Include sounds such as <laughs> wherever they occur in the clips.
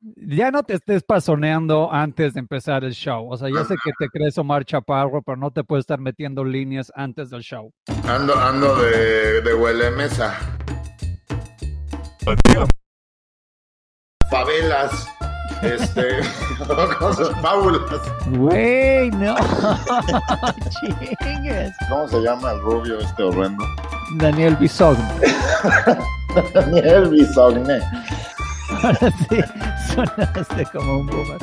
Ya no te estés pasoneando antes de empezar el show. O sea, yo sé que te crees Omar Chaparro, pero no te puedes estar metiendo líneas antes del show. Ando, ando de, de huele mesa. Favelas. Este. <laughs> cosas fábulas. Güey, no. Chingues. ¿Cómo se llama el rubio este horrendo? Daniel Bisogno. <laughs> Daniel Bisogne. Ahora sí, sonaste como un boomer.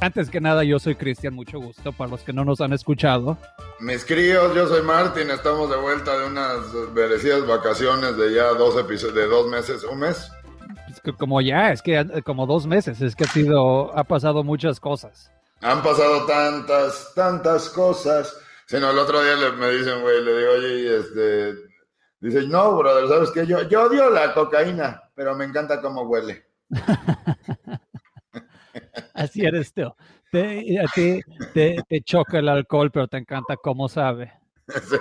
Antes que nada, yo soy Cristian, mucho gusto. Para los que no nos han escuchado, Mis críos, yo soy Martín, estamos de vuelta de unas merecidas vacaciones de ya dos episodios, de dos meses, un mes. es que como ya, es que como dos meses, es que ha sido, ha pasado muchas cosas. Han pasado tantas, tantas cosas. Si no, el otro día le- me dicen, güey, le digo, oye, este, dice, no, brother, ¿sabes qué? Yo, yo odio la cocaína, pero me encanta cómo huele. <laughs> Así eres tú. Te- a ti te, te choca el alcohol, pero te encanta cómo sabe. <laughs> Sí.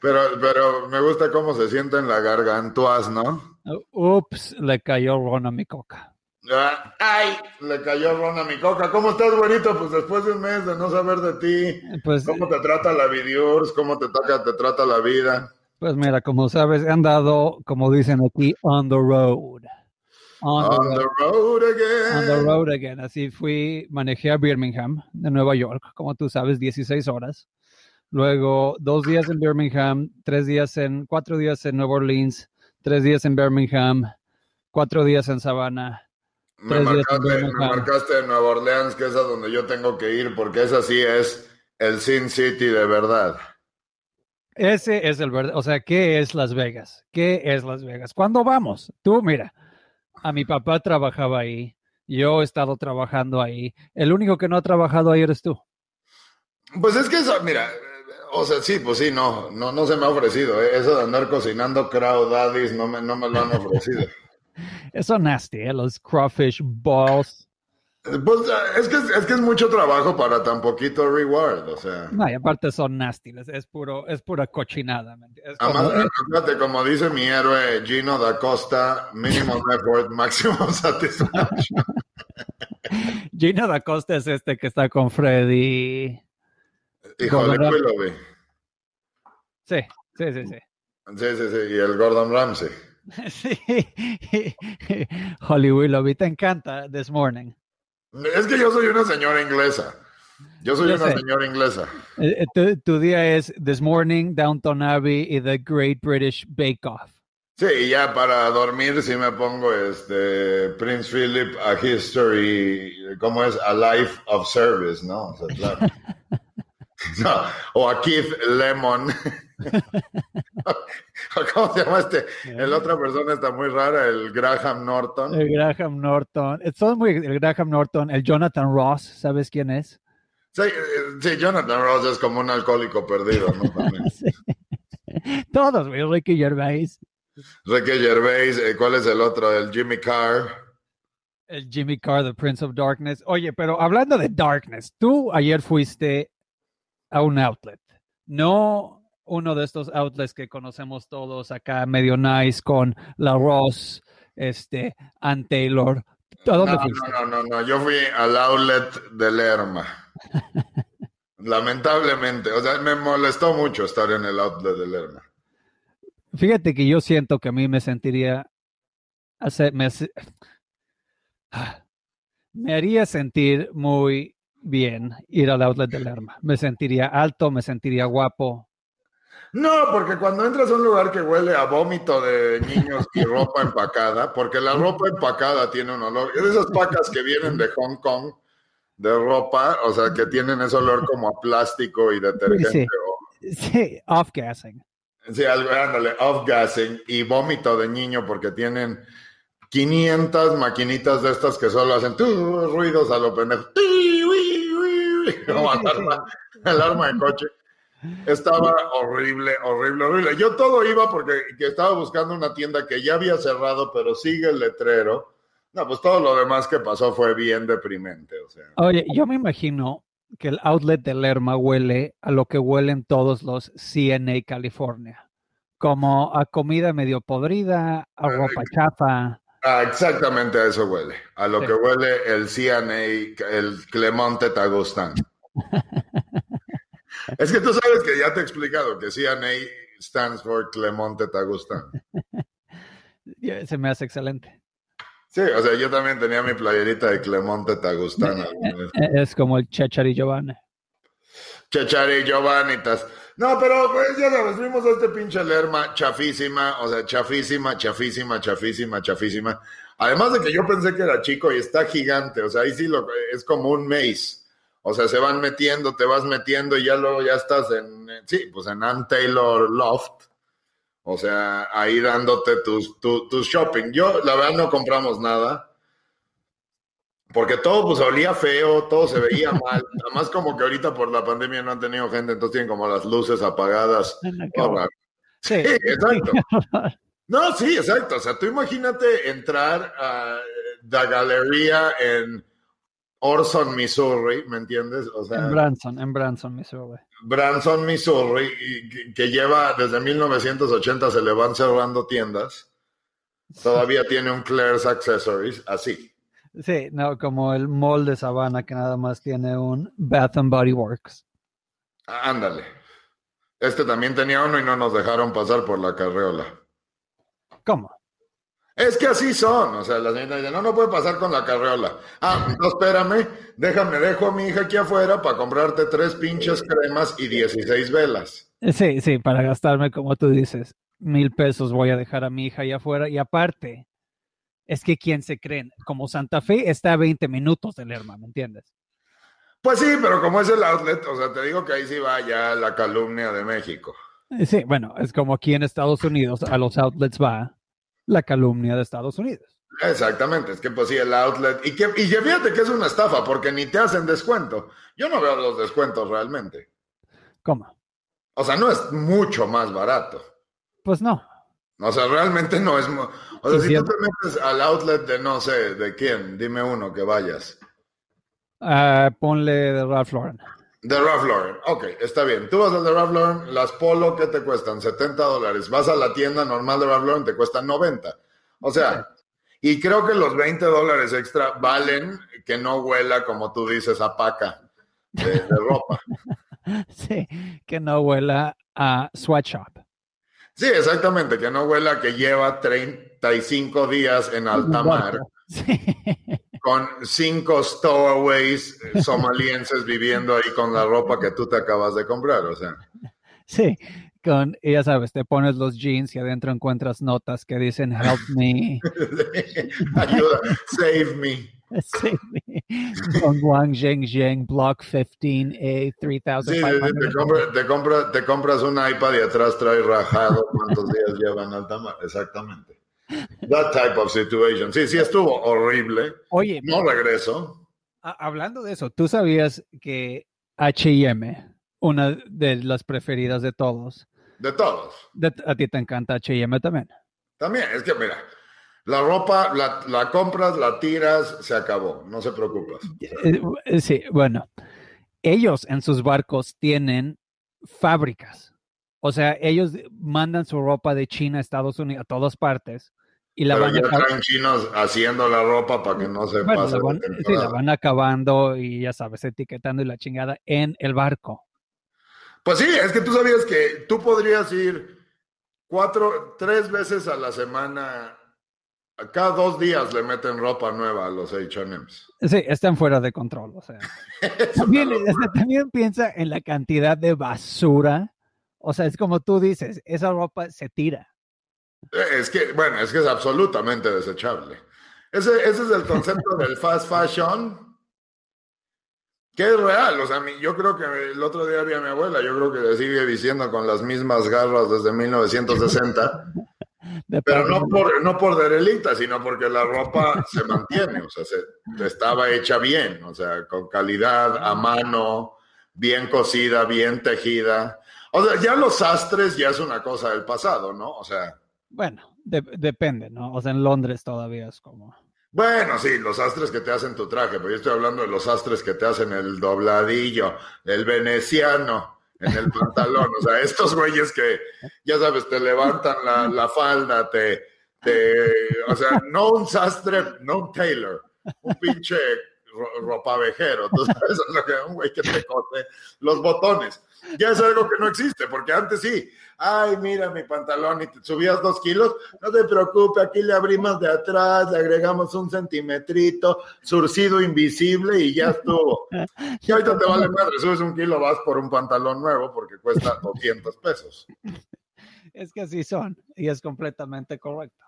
Pero, pero me gusta cómo se siente en la gargantuas, ¿no? Ups, le cayó ron a mi coca. Ah, ¡Ay! Le cayó ron a mi coca. ¿Cómo estás, güerito? Pues después de un mes de no saber de ti. Pues, ¿Cómo te trata la vidiurs? ¿Cómo te, toca, te trata la vida? pues mira, como sabes, he andado, como dicen aquí, on the road. On the road. the road again. On the road again. Así fui, manejé a Birmingham, de Nueva York, como tú sabes, 16 horas. Luego, dos días en Birmingham, tres días en, cuatro días en Nueva Orleans, tres días en Birmingham, cuatro días en Savannah. Me marcaste, me marcaste en Nueva Orleans, que es a donde yo tengo que ir, porque esa sí es el Sin City de verdad. Ese es el verdad. O sea, ¿qué es Las Vegas? ¿Qué es Las Vegas? ¿Cuándo vamos? Tú, mira, a mi papá trabajaba ahí. Yo he estado trabajando ahí. El único que no ha trabajado ahí eres tú. Pues es que eso, mira, o sea, sí, pues sí, no, no, no se me ha ofrecido. ¿eh? Eso de andar cocinando crowd daddies no me, no me lo han ofrecido. <laughs> Eso nasty, ¿eh? Los crawfish balls. Pues es que, es que es mucho trabajo para tan poquito reward, o sea. No, y aparte son nasty. Es, es puro, es pura cochinada. ¿me entiendes? Es Además, como- fíjate, como dice mi héroe Gino da Costa, minimum <laughs> effort, maximum <laughs> satisfaction. <laughs> Gino da Costa es este que está con Freddy. Híjole, Gordon- Willoughby. Sí, sí, sí, sí. Sí, sí, sí, y el Gordon Ramsay. Sí. Holly Willoughby, te encanta This Morning. Es que yo soy una señora inglesa. Yo soy Yo una sé. señora inglesa. Eh, eh, Tu, tu día es This Morning, Downton Abbey y The Great British Bake Off. Sí, y ya para dormir sí me pongo este Prince Philip, A History, ¿cómo es? A Life of Service, ¿no? O, sea, claro. <laughs> <laughs> No, o a Keith Lemon. <laughs> <laughs> ¿Cómo se llama este? El otra persona está muy rara, el Graham Norton. El Graham Norton. eh, Son muy, el Graham Norton, el Jonathan Ross, ¿sabes quién es? Sí, eh, sí, Jonathan Ross es como un alcohólico perdido, ¿no? También. <laughs> Sí. Todos, güey, Ricky Gervais, Ricky Gervais, eh, ¿cuál es el otro? El Jimmy Carr. el Jimmy Carr, The Prince of Darkness. Oye, pero hablando de Darkness, tú ayer fuiste a un outlet, no uno de estos outlets que conocemos todos acá, medio nice, con La Ross, este, Ann Taylor. ¿A dónde No, fuiste? no, no, no, yo fui al outlet de Lerma. <laughs> Lamentablemente, o sea, me molestó mucho estar en el outlet de Lerma. Fíjate que yo siento que a mí me sentiría hacer, me, hace- me haría sentir muy bien ir al outlet de Lerma. Me sentiría alto, me sentiría guapo. No, porque cuando entras a un lugar que huele a vómito de niños y ropa empacada, porque la ropa empacada tiene un olor, es de esas pacas que vienen de Hong Kong de ropa, o sea, que tienen ese olor como a plástico y detergente. Sí. o- Sí, off-gassing. Sí, ándale, off-gassing y vómito de niño porque tienen 500 maquinitas de estas que solo hacen ruidos a lo pendejo. Como <laughs> alarma, alarma de coche. Estaba horrible, horrible, horrible. Yo todo iba porque que estaba buscando una tienda que ya había cerrado, pero sigue el letrero. No, pues todo lo demás que pasó fue bien deprimente. O sea. Oye, yo me imagino que el outlet de Lerma huele a lo que huelen todos los CNA California. Como a comida medio podrida, a ropa chafa. Ah, exactamente a eso huele. A lo Sí. que huele el CNA, el Clemonte Tagustán. <laughs> es que tú sabes que ya te he explicado que CNA stands for Clemonte Tagustán. <laughs> Se me hace excelente. Sí, o sea, yo también tenía mi playerita de Clemonte Tagustán. <laughs> Es como el Chechari Giovanni. Chechari, Giovannitas. No, pero pues ya sabes, vimos a este pinche Lerma chafísima, o sea, chafísima, chafísima, chafísima, chafísima. Además de que yo pensé que era chico y está gigante, o sea, ahí sí lo, es como un maze. O sea, se van metiendo, te vas metiendo y ya luego ya estás en, eh, sí, pues en Ann Taylor Loft. O sea, ahí dándote tus, tu, tus shopping. Yo, la verdad, no compramos nada. Porque todo pues olía feo, todo se veía <laughs> mal. Además como que ahorita por la pandemia no han tenido gente, entonces tienen como las luces apagadas. Oh, Sí. Sí, exacto. <laughs> No, sí, exacto. O sea, tú imagínate entrar a la galería en Orson, Missouri, ¿me entiendes? O sea, En Branson, en Branson, Missouri. Branson, Missouri, y que- lleva desde 1980 se le van cerrando tiendas. Todavía <laughs> tiene un Claire's Accessories, así. Sí, no, como el mall de Savannah que nada más tiene un Bath and Body Works. Ándale. Este también tenía uno y no nos dejaron pasar por la carreola. ¿Cómo? Es que así son, o sea, la señora dice, no, no puede pasar con la carreola. Ah, no, espérame, déjame, dejo a mi hija aquí afuera para comprarte tres pinches cremas y 16 velas. Sí, sí, para gastarme, como tú dices, mil pesos voy a dejar a mi hija ahí afuera. Y aparte, es que ¿quién se creen? Como Santa Fe está a 20 minutos del Lerma, ¿me entiendes? Pues sí, pero como es el outlet, o sea, te digo que ahí sí va ya la calumnia de México. Sí, bueno, es como aquí en Estados Unidos, a los outlets va la calumnia de Estados Unidos. Exactamente, es que pues sí, el outlet. Y, que, y que fíjate que es una estafa, porque ni te hacen descuento. Yo no veo los descuentos realmente. ¿Cómo? O sea, no es mucho más barato. Pues no. O sea, realmente no es... O sea, si tú te metes al outlet de no sé, ¿de quién? Dime uno que vayas. Ah, ponle de Ralph Lauren. De Ralph Lauren. Ok, está bien. Tú vas al de Ralph Lauren, las polo, ¿qué te cuestan? 70 dólares. Vas a la tienda normal de Ralph Lauren, te cuestan 90. O sea, y creo que los 20 dólares extra valen que no huela, como tú dices, a paca de, de ropa. <laughs> Sí, que no huela a sweatshop. Sí, exactamente, que no huela que lleva 35 días en alta mar <laughs> Sí. Con cinco stowaways eh, somalienses <laughs> viviendo ahí con la ropa que tú te acabas de comprar. O sea, Sí, con, y ya sabes, te pones los jeans y adentro encuentras notas que dicen help <laughs> me, ayuda, save me. <laughs> save me, con Wang Zheng Zheng, Block 15A, Sí, sí, sí, 3500. te, compra- te, compra- te compras un iPad y atrás trae rajado cuántos días lleva en alta mar. Exactamente. That type of situation. Sí, sí, estuvo horrible. Oye, No regreso. hablando de eso, ¿tú sabías que H&M, una de las preferidas de todos, De todos. de- a ti te encanta H&M también? También, es que mira, la ropa la, la compras, la tiras, se acabó. No se preocupes. Eh, eh, Sí, bueno, ellos en sus barcos tienen fábricas. O sea, ellos mandan su ropa de China a Estados Unidos, a todas partes, y la Pero van, ya traen chinos haciendo la ropa para que no se bueno, pase la van- sí, la van acabando y ya sabes, etiquetando y la chingada en el barco. Pues sí, es que tú sabías que tú podrías ir cuatro, tres veces a la semana. Cada dos días le meten ropa nueva a los H&M's. Sí, están fuera de control. O sea, <laughs> Es una también, locura. o sea, también piensa en la cantidad de basura. O sea, es como tú dices, esa ropa se tira. Es que, bueno, es que es absolutamente desechable. Ese, ese es el concepto del fast fashion, que es real. O sea, mi- yo creo que el otro día vi a mi abuela, yo creo que le sigue diciendo con las mismas garras desde 1960, <laughs> De pero no por, no por derelita, sino porque la ropa se mantiene, o sea, se, estaba hecha bien, o sea, con calidad, a mano, bien cosida, bien tejida. O sea, ya los sastres ya es una cosa del pasado, ¿no? O sea... Bueno, de- depende, ¿no? O sea, en Londres todavía es como... Bueno, sí, los astres que te hacen tu traje, pero yo estoy hablando de los astres que te hacen el dobladillo, el veneciano en el pantalón. O sea, estos güeyes que, ya sabes, te levantan la, la falda, te, o sea, no un sastre, no un tailor, un pinche ropavejero, tú sabes, un güey que te cose los botones. Ya es algo que no existe, porque antes sí, ay, mira mi pantalón y te subías dos kilos, no te preocupes, aquí le abrimos de atrás, le agregamos un centimetrito, surcido invisible y ya estuvo. Y ahorita te vale madre, subes un kilo, vas por un pantalón nuevo porque cuesta 200 pesos. Es que así son, y es completamente correcto.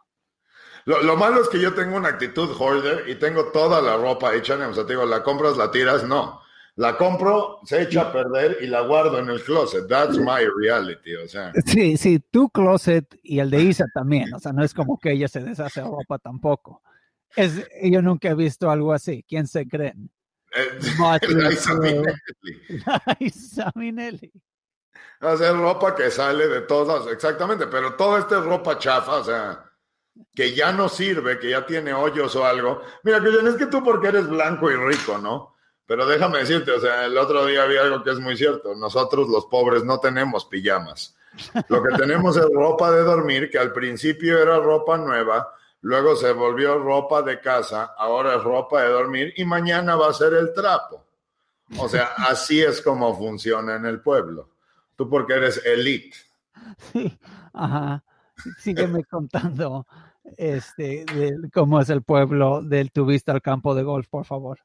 Lo, malo es que yo tengo una actitud hoarder y tengo toda la ropa hecha, o sea, te digo, la compras, la tiras, no. La compro, se echa a perder y la guardo en el closet. That's my reality, o sea. Sí, sí, tu closet y el de Isa también, o sea, no es como que ella se deshace ropa tampoco. Es, yo nunca he visto algo así. ¿Quién se creen? Eh, <laughs> Isa Minelli. <laughs> Isa Minelli. O sea, ropa que sale de todas, exactamente, pero toda esta es ropa chafa, o sea, que ya no sirve, que ya tiene hoyos o algo. Mira, Cristian, es que tú porque eres blanco y rico, ¿no? Pero déjame decirte, o sea, el otro día había algo que es muy cierto. Nosotros los pobres no tenemos pijamas. Lo que tenemos es ropa de dormir, que al principio era ropa nueva, luego se volvió ropa de casa, ahora es ropa de dormir y mañana va a ser el trapo. O sea, así es como funciona en el pueblo. Tú porque eres elite. Sí, ajá. Sígueme contando este, de cómo es el pueblo del tuviste al campo de golf, por favor.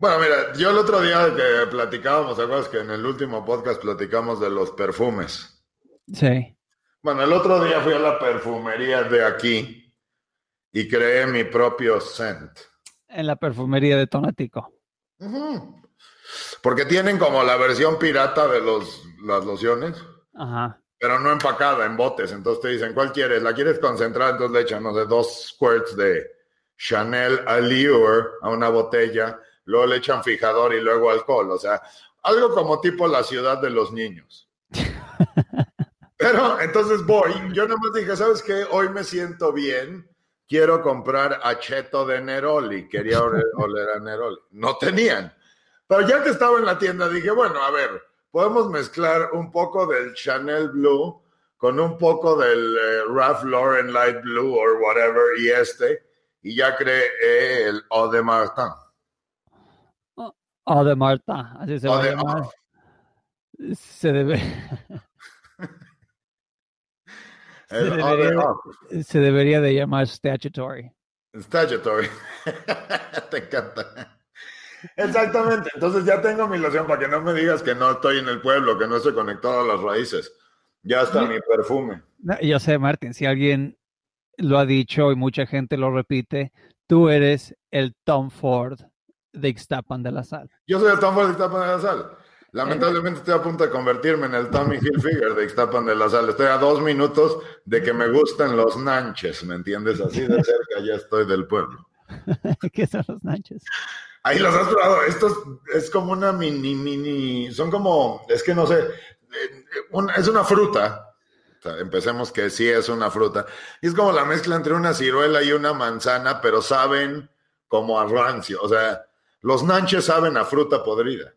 Bueno, mira, yo el otro día que platicábamos, ¿te acuerdas que en el último podcast platicamos de los perfumes? Sí. Bueno, el otro día fui a la perfumería de aquí y creé mi propio scent. En la perfumería de Tonatico. Porque tienen como la versión pirata de los, las lociones. Ajá pero no empacada, en botes. Entonces te dicen, ¿cuál quieres? ¿La quieres concentrada? Entonces le echan, no sé, dos squirts de Chanel Allure a una botella, luego le echan fijador y luego alcohol. O sea, algo como tipo la ciudad de los niños. <laughs> Pero entonces voy, yo nada más dije, ¿sabes qué? Hoy me siento bien, quiero comprar acheto de Neroli, quería oler, <laughs> oler a Neroli. No tenían. Pero ya que estaba en la tienda, dije, bueno, a ver, podemos mezclar un poco del Chanel Blue con un poco del eh, Ralph Lauren Light Blue o whatever y este, y ya creé el Eau de Martin. Eau de Martin, así se va a llamar. Se debe... <laughs> se, debería, se debería de llamar statutory. Statutory. <laughs> Te encanta. Exactamente. <laughs> Entonces ya tengo mi loción para que no me digas que no estoy en el pueblo, que no estoy conectado a las raíces. Ya está mi perfume. Yo sé, Martín, si alguien lo ha dicho y mucha gente lo repite, tú eres el Tom Ford de Ixtapan de la Sal. Yo soy el Tom Ford de Ixtapan de la Sal. Lamentablemente estoy a punto de convertirme en el Tommy Hilfiger de Ixtapan de la Sal. Estoy a dos minutos de que me gusten los nanches, ¿me entiendes? Así de cerca ya estoy del pueblo. <laughs> ¿Qué son los nanches? Ahí los has probado. Esto es como una mini, mini, son como, es que no sé, eh, es una fruta. empecemos que sí es una fruta. Y es como la mezcla entre una ciruela y una manzana, pero saben como a rancio. O sea, los nanches saben a fruta podrida.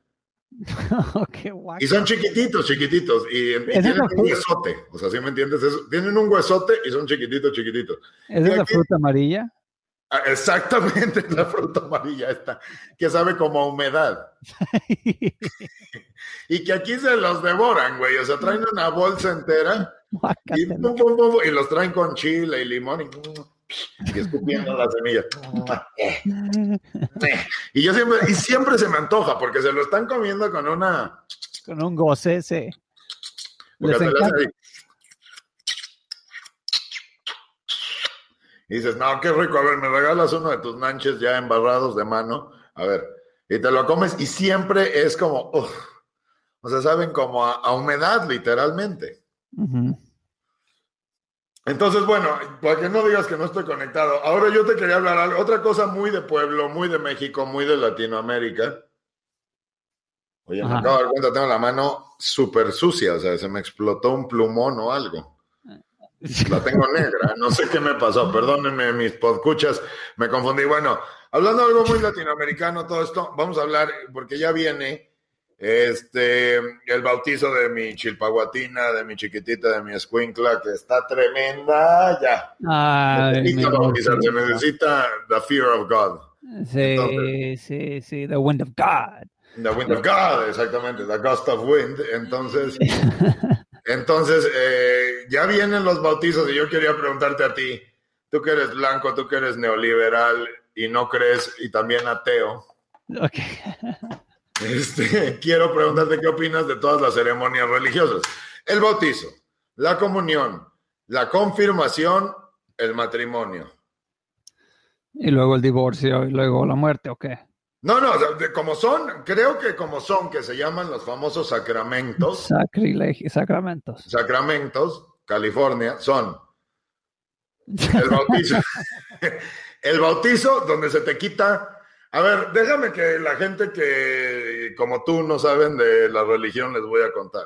<laughs> y son chiquititos, chiquititos. Y, tienen un huesote. O sea, ¿sí me entiendes? tienen un huesote y son chiquititos, chiquititos. ¿Es esa fruta amarilla? Ah, exactamente, <laughs> la fruta amarilla esta, que sabe como a humedad. <laughs> y que aquí se los devoran, güey. O sea, traen una bolsa entera y, los traen con chile y limón y, <laughs> escupiendo las semillas. <laughs> y yo siempre, y siempre se me antoja porque se lo están comiendo con una. Con un goce, sí. Y dices, no, qué rico, a ver, me regalas uno de tus nanches ya embarrados de mano, a ver, y te lo comes y siempre es como, o sea, saben como a, humedad literalmente. Entonces, bueno, para que no digas que no estoy conectado, ahora yo te quería hablar algo, otra cosa muy de pueblo, muy de México, muy de Latinoamérica. Oye, me acabo de dar cuenta, tengo la mano súper sucia, o sea, se me explotó un plumón o algo. <laughs> La tengo negra, no sé qué me pasó, perdónenme mis podcuchas, me confundí. Bueno, hablando de algo muy latinoamericano, todo esto, vamos a hablar, porque ya viene Este, el bautizo de mi chilpaguatina, de mi chiquitita, de mi escuincla, que está tremenda, ya. Ay, necesita me gusta. necesita the fear of God. Sí, Entonces- sí, sí, the wind of God. The wind of God, exactamente, the gust of wind. Entonces, <laughs> entonces eh, ya vienen los bautizos y yo quería preguntarte a ti, tú que eres blanco, tú que eres neoliberal y no crees y también ateo. Ok. <laughs> Este, <laughs> quiero preguntarte qué opinas de todas las ceremonias religiosas. El bautizo, la comunión, la confirmación, el matrimonio. Y luego el divorcio y luego la muerte, ¿o qué? No, no, como son, creo que como son, que se llaman los famosos sacramentos, Sacrilegio, sacramentos. sacramentos, California, son el bautizo, <laughs> <laughs> el bautizo donde se te quita. A ver, déjame que la gente que como tú no saben de la religión les voy a contar.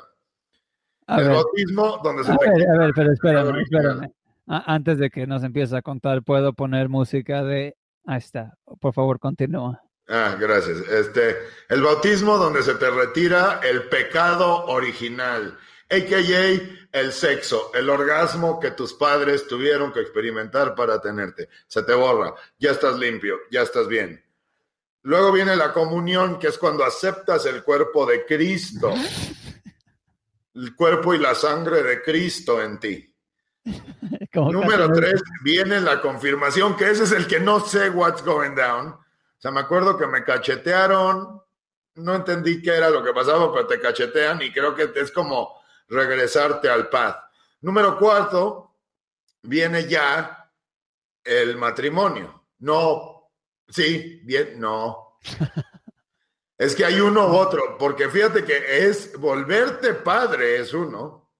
A el ver, bautismo donde se a te ver, quita. a ver, pero espérame, espérame. Antes de que nos empiece a contar, ¿puedo poner música de... Ahí está. Por favor, continúa. Ah, gracias. Este, el bautismo donde se te retira el pecado original, a.k.a. el sexo, el orgasmo que tus padres tuvieron que experimentar para tenerte. Se te borra, ya estás limpio, ya estás bien. Luego viene la comunión, que es cuando aceptas el cuerpo de Cristo, el cuerpo y la sangre de Cristo en ti. <laughs> Como Número tres, viene la confirmación, que ese es el que no sé what's going down. O sea, me acuerdo que me cachetearon, no entendí qué era lo que pasaba, pero te cachetean y creo que es como regresarte al paz. Número cuarto, viene ya el matrimonio. No, sí, bien, no. Es que hay uno u otro, porque fíjate que es volverte padre, es uno.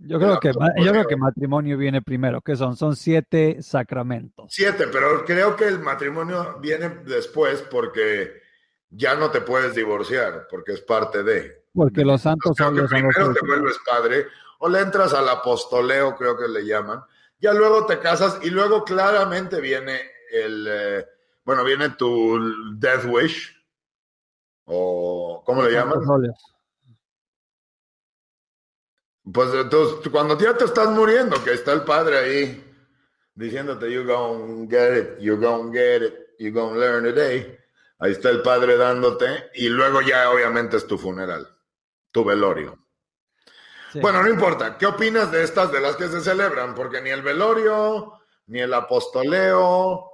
Yo creo, que, yo creo que matrimonio viene primero, que son, son siete sacramentos. Siete, pero creo que el matrimonio viene después porque ya no te puedes divorciar, porque es parte de. Porque los santos Creo son que los primero te vuelves padre o le entras al apostoleo, creo que le llaman. Ya luego te casas y luego claramente viene el, eh, bueno, viene tu death wish o ¿cómo le llaman? Pues entonces, cuando ya te estás muriendo, que está el padre ahí diciéndote, you gonna get it, you gonna get it, you gonna learn today. Ahí está el padre dándote y luego ya obviamente es tu funeral, tu velorio. Sí. Bueno, no importa. ¿Qué opinas de estas de las que se celebran? Porque ni el velorio, ni el apostoleo,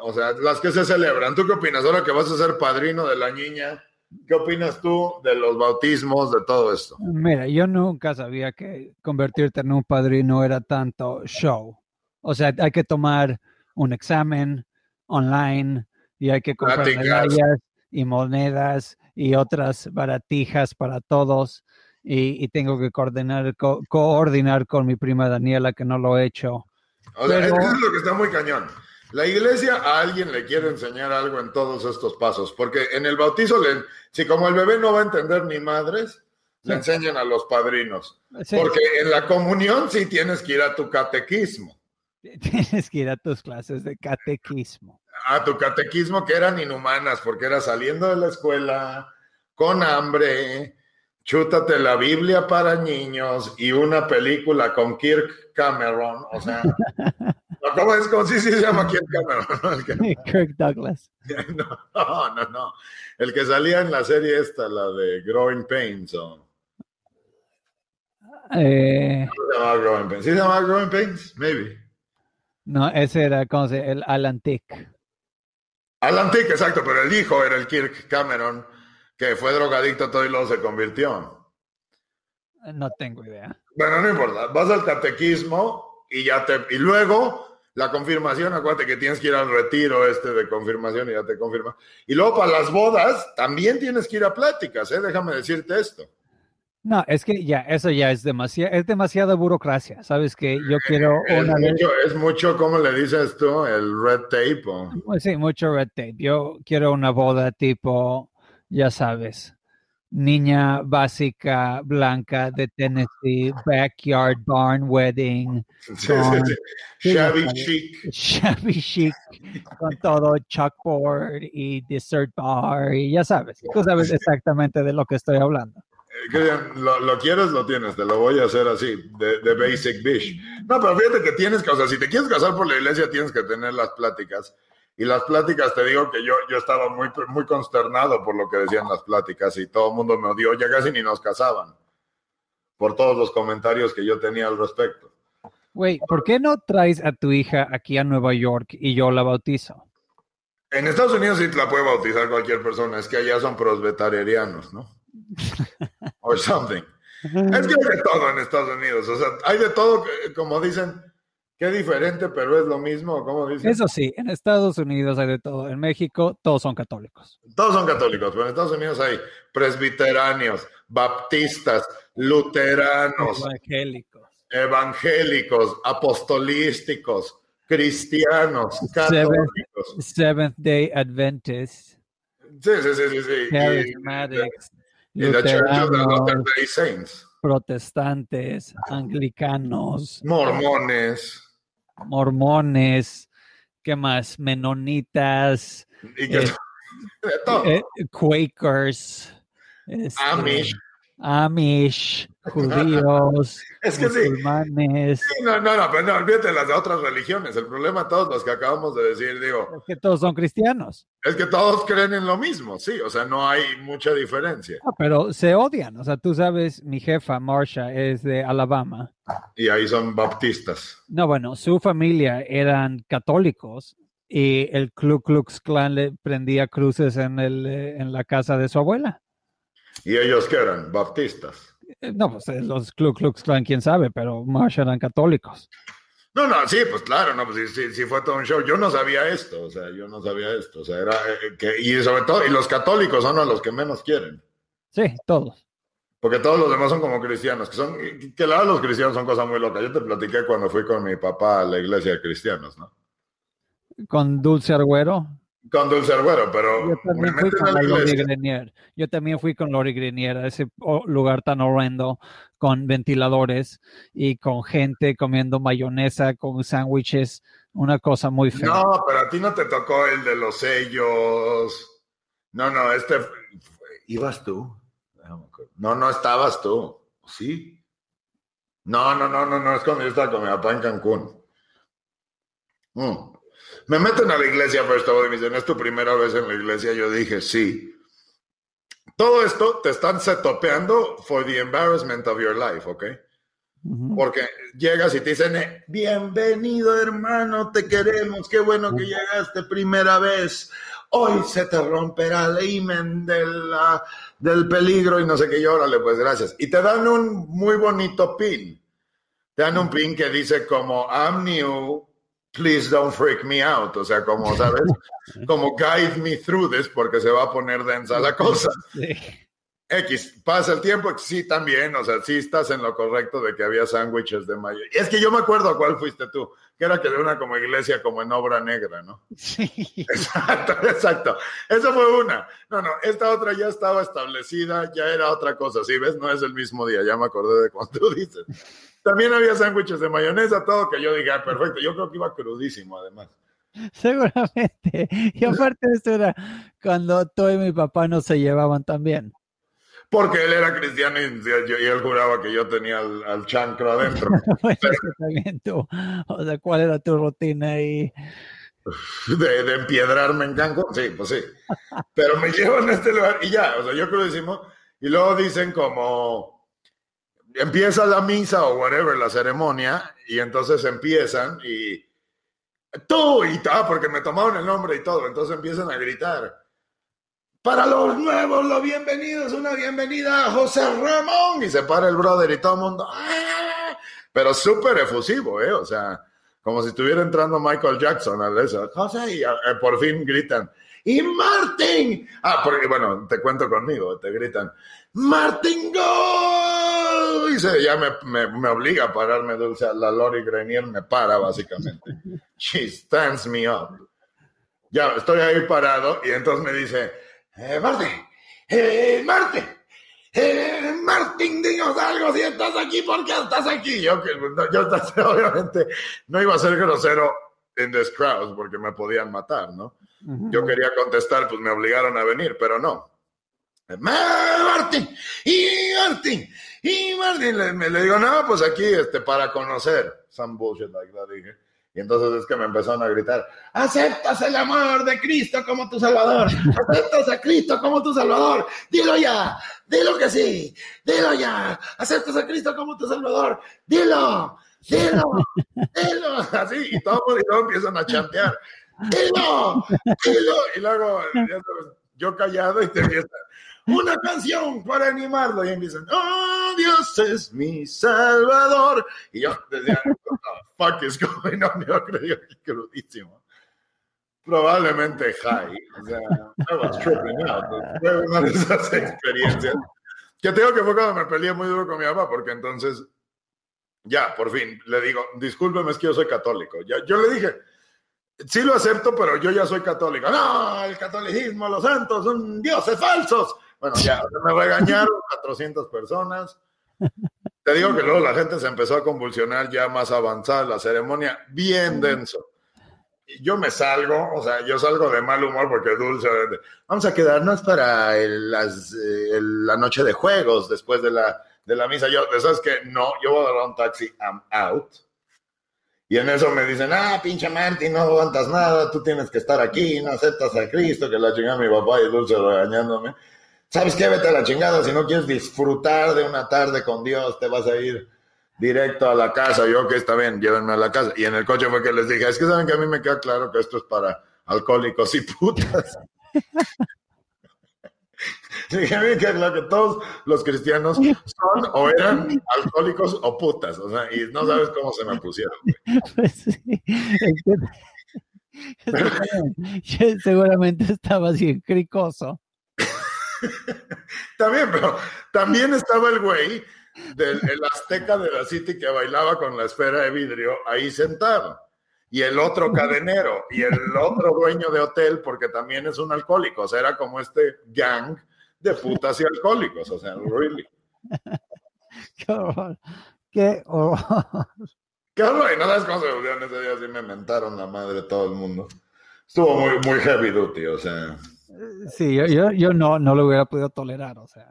o sea, las que se celebran. ¿Tú qué opinas? Ahora que vas a ser padrino de la niña, ¿qué opinas tú de los bautismos, de todo esto? Mira, yo nunca sabía que convertirte en un padrino era tanto show. O sea, hay que tomar un examen online y hay que comprar medallas y monedas y otras baratijas para todos. Y, y tengo que coordinar, co- coordinar con mi prima Daniela, que no lo he hecho. O sea, Pero- eso es lo que está muy cañón. La iglesia a alguien le quiere enseñar algo en todos estos pasos, porque en el bautizo, le, si como el bebé no va a entender ni madres, le enseñan a los padrinos. Sí, Porque en la comunión sí tienes que ir a tu catequismo. <laughs> tienes que ir a tus clases de catequismo. A tu catequismo que eran inhumanas, porque era saliendo de la escuela con hambre, chútate la Biblia para niños y una película con Kirk Cameron. O sea, <laughs> ¿cómo es? ¿Cómo sí, sí se llama Kirk Cameron? <laughs> Kirk Douglas. <laughs> No, no, no. El que salía en la serie esta, la de Growing Pains. ¿o? Eh, ¿Cómo se llamaba Growing Pains? ¿Sí se llamaba Growing Pains? Maybe. no, ese era, ¿cómo se El Alan Tick. Alan Tick, exacto, pero el hijo era el Kirk Cameron, que fue drogadicto todo y luego se convirtió. No tengo idea. Bueno, no importa. Vas al catequismo y ya te. Y luego la confirmación, acuérdate que tienes que ir al retiro este de confirmación y ya te confirma. Y luego para las bodas también tienes que ir a pláticas, ¿eh? Déjame decirte esto. No, es que ya, eso ya es demasiado, es demasiada burocracia. Sabes que yo quiero Es una vez, mucho, es mucho, ¿cómo le dices tú? El red tape. o- pues sí, mucho red tape. Yo quiero una boda tipo, ya sabes, niña básica blanca de Tennessee, backyard barn wedding, <laughs> Con- sí. sí, Shabby chic. <laughs> shabby chic con <laughs> todo chalkboard y dessert bar y ya sabes, tú sabes exactamente de lo que estoy hablando. Eh, lo, lo quieres, lo tienes, te lo voy a hacer así, de, de basic bish. No, pero fíjate que tienes que, o sea, si te quieres casar por la iglesia, tienes que tener las pláticas. Y las pláticas, te digo que yo, yo estaba muy, muy consternado por lo que decían las pláticas y todo el mundo me odió, ya casi ni nos casaban por todos los comentarios que yo tenía al respecto. Güey, ¿por qué no traes a tu hija aquí a Nueva York y yo la bautizo? En Estados Unidos sí la puede bautizar cualquier persona, es que allá son prosvetarianos, ¿no? <laughs> Or something. Es que hay de todo en Estados Unidos, o sea, hay de todo, como dicen, qué diferente, pero es lo mismo, dicen. Eso sí, en Estados Unidos hay de todo. En México todos son católicos. Todos son católicos, pero en Estados Unidos hay presbiteranios, baptistas, luteranos, Evangélicos. evangélicos, apostolísticos, cristianos, católicos. Seventh Day Adventists, Sí, sí, sí, sí. sí. Charismatics, Y, y Church Saints, protestantes, anglicanos, mormones, mormones, ¿qué más? Menonitas, Eh, eh, Quakers, este, Amish. Amish, judíos, <laughs> Es que sí. musulmanes. Sí, No, no, no, pero no, olvídate las de otras religiones. El problema todos los que acabamos de decir, digo, Es que todos son cristianos, es que todos creen en lo mismo, sí, o sea, no hay mucha diferencia. Ah, pero se odian. O sea, tú sabes, mi jefa, Marsha, es de Alabama. Y ahí son baptistas. No, bueno, su familia eran católicos y el Ku Klux Klan le prendía cruces en, el, eh, en la casa de su abuela. ¿Y ellos qué eran? Baptistas. Eh, No, pues eh, los Ku Klux Klan, quién sabe, pero Marsha eran católicos. No, no, sí, pues claro, no, pues sí, sí, fue todo un show. Yo no sabía esto, o sea, yo no sabía esto, o sea, era eh, que, y sobre todo, y los católicos son a los que menos quieren, Sí, todos. porque todos los demás son como cristianos, que son, que la verdad los cristianos son cosas muy locas. Yo te platiqué cuando fui con mi papá a la iglesia de cristianos, ¿no? Con Dulce Arguero. Con Dulce Arguero, pero Yo también fui con la Lori. Yo también fui con Lori Grenier a ese lugar tan horrendo con ventiladores y con gente comiendo mayonesa con sándwiches. Una cosa muy fea. No, pero a ti no te tocó el de los sellos. No, no, este. ¿Ibas tú? No, no estabas tú. ¿Sí? No, no, no, no, no, es cuando yo estaba con mi papá en Cancún. Mm. Me meten a la iglesia First of All, y me dicen, ¿es tu primera vez en la iglesia? Yo dije, sí. Todo esto te están setopeando for the embarrassment of your life, ¿ok? Porque llegas y te dicen, eh, bienvenido hermano, te queremos, qué bueno que llegaste primera vez. Hoy se te romperá el imen de la- del peligro y no sé qué, y órale, pues gracias. Y te dan un muy bonito pin. Te dan un pin que dice como, I'm new, please don't freak me out. O sea, como, ¿sabes? <laughs> Como guide me through this porque se va a poner densa la cosa. Sí. X, pasa el tiempo, sí también, o sea, sí estás en lo correcto de que había sándwiches de mayo. Y es que yo me acuerdo a cuál fuiste tú, que era que de una como iglesia como en obra negra, ¿no? <laughs> Sí. Exacto, exacto. Esa fue una. No, no, esta otra ya estaba establecida, ya era otra cosa, ¿sí ves? No es el mismo día, ya me acordé de cuando tú <laughs> dices. También había sándwiches de mayonesa, todo que yo dije, ah, perfecto, yo creo que iba crudísimo además. <laughs> Seguramente. Y aparte esto era cuando tú y mi papá no se llevaban tan bien. Porque él era cristiano y, y él juraba que yo tenía al, al chancro adentro. <laughs> Bueno, también tú, o sea, ¿cuál era tu rutina ahí? de, de empiedrarme en Cancún, sí, pues sí. Pero me <laughs> llevan a este lugar y ya, o sea, yo crudísimo. Y luego dicen como, empieza la misa o whatever, la ceremonia, y entonces empiezan y tú y tal, porque me tomaron el nombre y todo, entonces empiezan a gritar. Para los nuevos, los bienvenidos, una bienvenida a José Ramón. Y se para el brother y todo el mundo. ¡ah! Pero súper efusivo, ¿eh? O sea, como si estuviera entrando Michael Jackson al eso. José, y eh, por fin gritan. ¡Y Martin! Ah, porque, bueno, te cuento conmigo, te gritan. ¡Martin Gol! Y se, ya me, me, me obliga a pararme dulce. La Lori Grenier me para, básicamente. <laughs> She stands me up. Ya estoy ahí parado y entonces me dice, eh, Martín, eh, Martín, eh, Martín, dinos algo si estás aquí, ¿por qué estás aquí? Yo, yo <laughs> obviamente no iba a ser grosero in this crowd porque me podían matar, ¿no? Ujú. Yo quería contestar, pues me obligaron a venir, pero no. Martín, y Martín, y Martín, le, me- le digo, no, pues aquí, este, para conocer, some bullshit like that, dije. Y entonces es que me empezaron a gritar, aceptas el amor de Cristo como tu Salvador, aceptas a Cristo como tu Salvador, dilo ya, dilo que sí, dilo ya, aceptas a Cristo como tu Salvador, dilo, dilo, dilo, <laughs> así, y todos y todos empiezan a chantear, dilo, dilo, y luego, yo callado y te empiezan, una canción para animarlo, y empiezan, oh, Dios es mi Salvador, y yo decía, what the fuck is going on, <laughs> yo creía que crudísimo. Probablemente high, o sea, I was tripping out, fue una de esas <laughs> experiencias, que tengo que fue cuando me peleé muy duro con mi papá, porque entonces, ya, por fin, le digo, discúlpeme, es que yo soy católico, ya, yo le dije, sí lo acepto, pero yo ya soy católico. No, el catolicismo, los santos son dioses falsos. Bueno, ya me regañaron <laughs> 400 personas. Te digo que luego la gente se empezó a convulsionar ya más avanzada la ceremonia, bien denso. Y yo me salgo, o sea, yo salgo de mal humor porque Dulce, vamos a quedarnos para el- las, eh, el- la noche de juegos después de la, de la misa. Yo, ¿sabes que No, yo voy a agarrar un taxi, I'm out. Y en eso me dicen, ah, pinche Martín, no aguantas nada, tú tienes que estar aquí, no aceptas a Cristo, que la chingada mi papá y Dulce regañándome. ¿Sabes qué? Vete a la chingada, si no quieres disfrutar de una tarde con Dios, te vas a ir directo a la casa. Yo, que está bien, llévenme a la casa. Y en el coche fue que les dije, es que saben que a mí me queda claro que esto es para alcohólicos y putas. <laughs> Dije, a mí me queda claro que todos los cristianos son o eran alcohólicos o putas. O sea, y no sabes cómo se me pusieron. Pues <laughs> sí. <laughs> Seguramente- estaba así cricoso. <laughs> También, pero también estaba el güey del el azteca de la City que bailaba con la esfera de vidrio ahí sentado. Y el otro cadenero y el otro dueño de hotel, porque también es un alcohólico. O sea, era como este gang de putas y alcohólicos. O sea, really. <laughs> Qué horror. Qué horror. Qué horror. Y no sabes cómo se volvieron ese día. Así me mentaron la madre todo el mundo. Estuvo muy, muy heavy duty. O sea, Sí, yo, yo, yo no, no lo hubiera podido tolerar, o sea.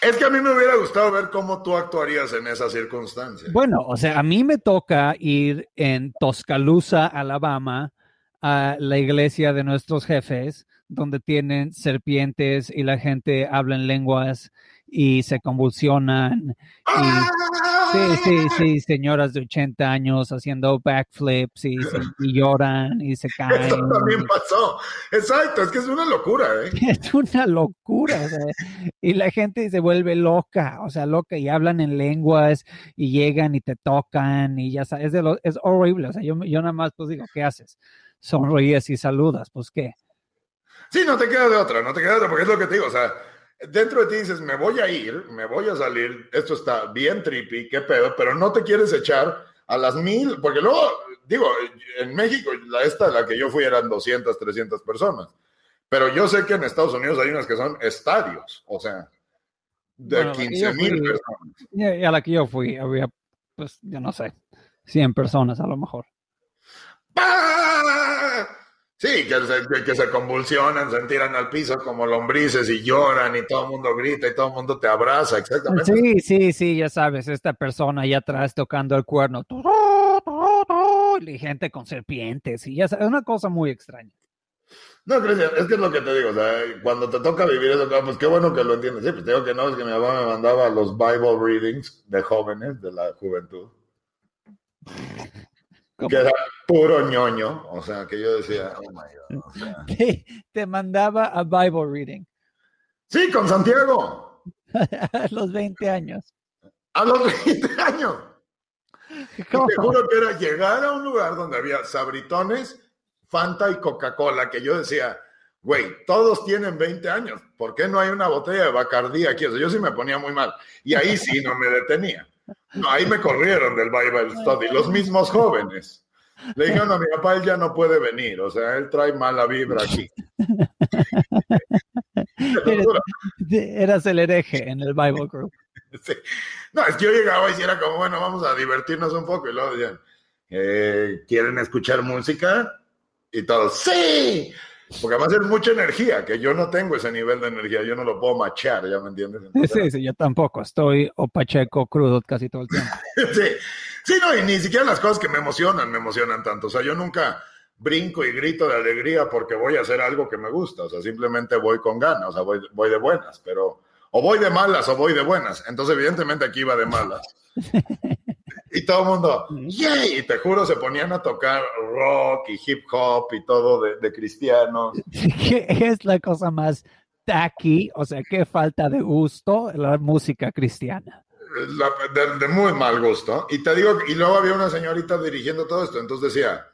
es que a mí me hubiera gustado ver cómo tú actuarías en esas circunstancias. Bueno, o sea, a mí me toca ir en Tuscaloosa, Alabama, a la iglesia de nuestros jefes, donde tienen serpientes y la gente habla en lenguas y se convulsionan. Sí, sí, sí, señoras de 80 años haciendo backflips y, y lloran y se <laughs> caen. Eso también pasó. Exacto, es que es una locura, ¿eh? <laughs> Es una locura, o sea, y la gente se vuelve loca, o sea, loca, y hablan en lenguas, y llegan y te tocan, y ya sabes, es, de lo- es horrible, o sea, yo, yo nada más pues digo, ¿qué haces? Sonríes y saludas, pues qué. Sí, no te queda de otra, no te queda de otra, porque es lo que te digo, o sea, dentro de ti dices, me voy a ir, me voy a salir, esto está bien trippy, qué pedo, pero no te quieres echar a las mil, porque luego, digo, en México, la esta, la que yo fui eran 200, 300 personas, pero yo sé que en Estados Unidos hay unas que son estadios, o sea, de Bueno, la que 15 yo mil personas. Y, a la que yo fui, había, pues, yo no sé, 100 personas a lo mejor. ¡Pah! Sí, que se, que- que se convulsionan, se tiran al piso como lombrices y lloran y todo el mundo grita y todo el mundo te abraza, exactamente. Sí, sí, sí, ya sabes, esta persona allá atrás tocando el cuerno, y gente con serpientes, y ya sabes, una cosa muy extraña. No, Cristian, es que es lo que te digo, o sea, cuando te toca vivir eso, pues qué bueno que lo entiendes. Sí, pues digo que no, es que mi mamá me mandaba los Bible readings de jóvenes, de la juventud. Que era puro ñoño, o sea, que yo decía, oh my God, o sea. <laughs> te, te mandaba a Bible reading Sí, con Santiago, a <laughs> los 20 años. a los 20 años. Te juro que era llegar a un lugar donde había sabritones, Fanta y Coca-Cola, que yo decía, güey, todos tienen 20 años, ¿por qué no hay una botella de Bacardí aquí? O sea, yo sí me ponía muy mal. Y ahí sí no me detenía. No, ahí me corrieron del Bible Study, los mismos jóvenes. Le dijeron a mi papá, él ya no puede venir, o sea, él trae mala vibra aquí. <laughs> Eras el hereje en el Bible group. <laughs> Sí. No, es que yo llegaba y era como, bueno, vamos a divertirnos un poco. Y luego decían, Eh, ¿Quieren escuchar música? Y todos, sí. Porque además es mucha energía, que yo no tengo ese nivel de energía, yo no lo puedo machar, ¿ya me entiendes? sí, sí, yo tampoco, estoy o pacheco crudo casi todo el tiempo. <laughs> sí, sí, no, y ni siquiera las cosas que me emocionan me emocionan tanto, o sea, yo nunca brinco y grito de alegría porque voy a hacer algo que me gusta, o sea, simplemente voy con ganas, o sea, voy, voy de buenas, pero o voy de malas o voy de buenas, entonces evidentemente aquí iba de malas. <laughs> Y todo el mundo, ¡yay! Y te juro, se ponían a tocar rock y hip hop y todo de, de cristianos. ¿Qué es la cosa más tacky? O sea, qué falta de gusto la música cristiana. de, de, muy mal gusto. Y te digo, y luego había una señorita dirigiendo todo esto, entonces decía,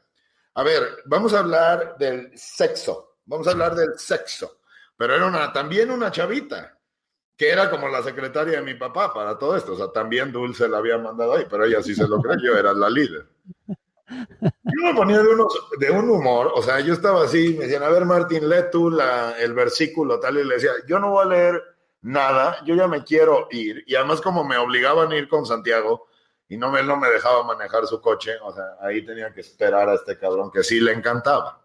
a ver, vamos a hablar del sexo, vamos a hablar del sexo. Pero era una, también una chavita que era como la secretaria de mi papá para todo esto. O sea, también Dulce la había mandado ahí, pero ella sí se lo creyó, era la líder. Yo me ponía de, unos, de un humor, o sea, yo estaba así, me decían, a ver, Martín, lee tú el versículo tal, y le decía, yo no voy a leer nada, yo ya me quiero ir. Y además, como me obligaban a ir con Santiago y no me, no me dejaba manejar su coche, o sea, ahí tenía que esperar a este cabrón que sí le encantaba.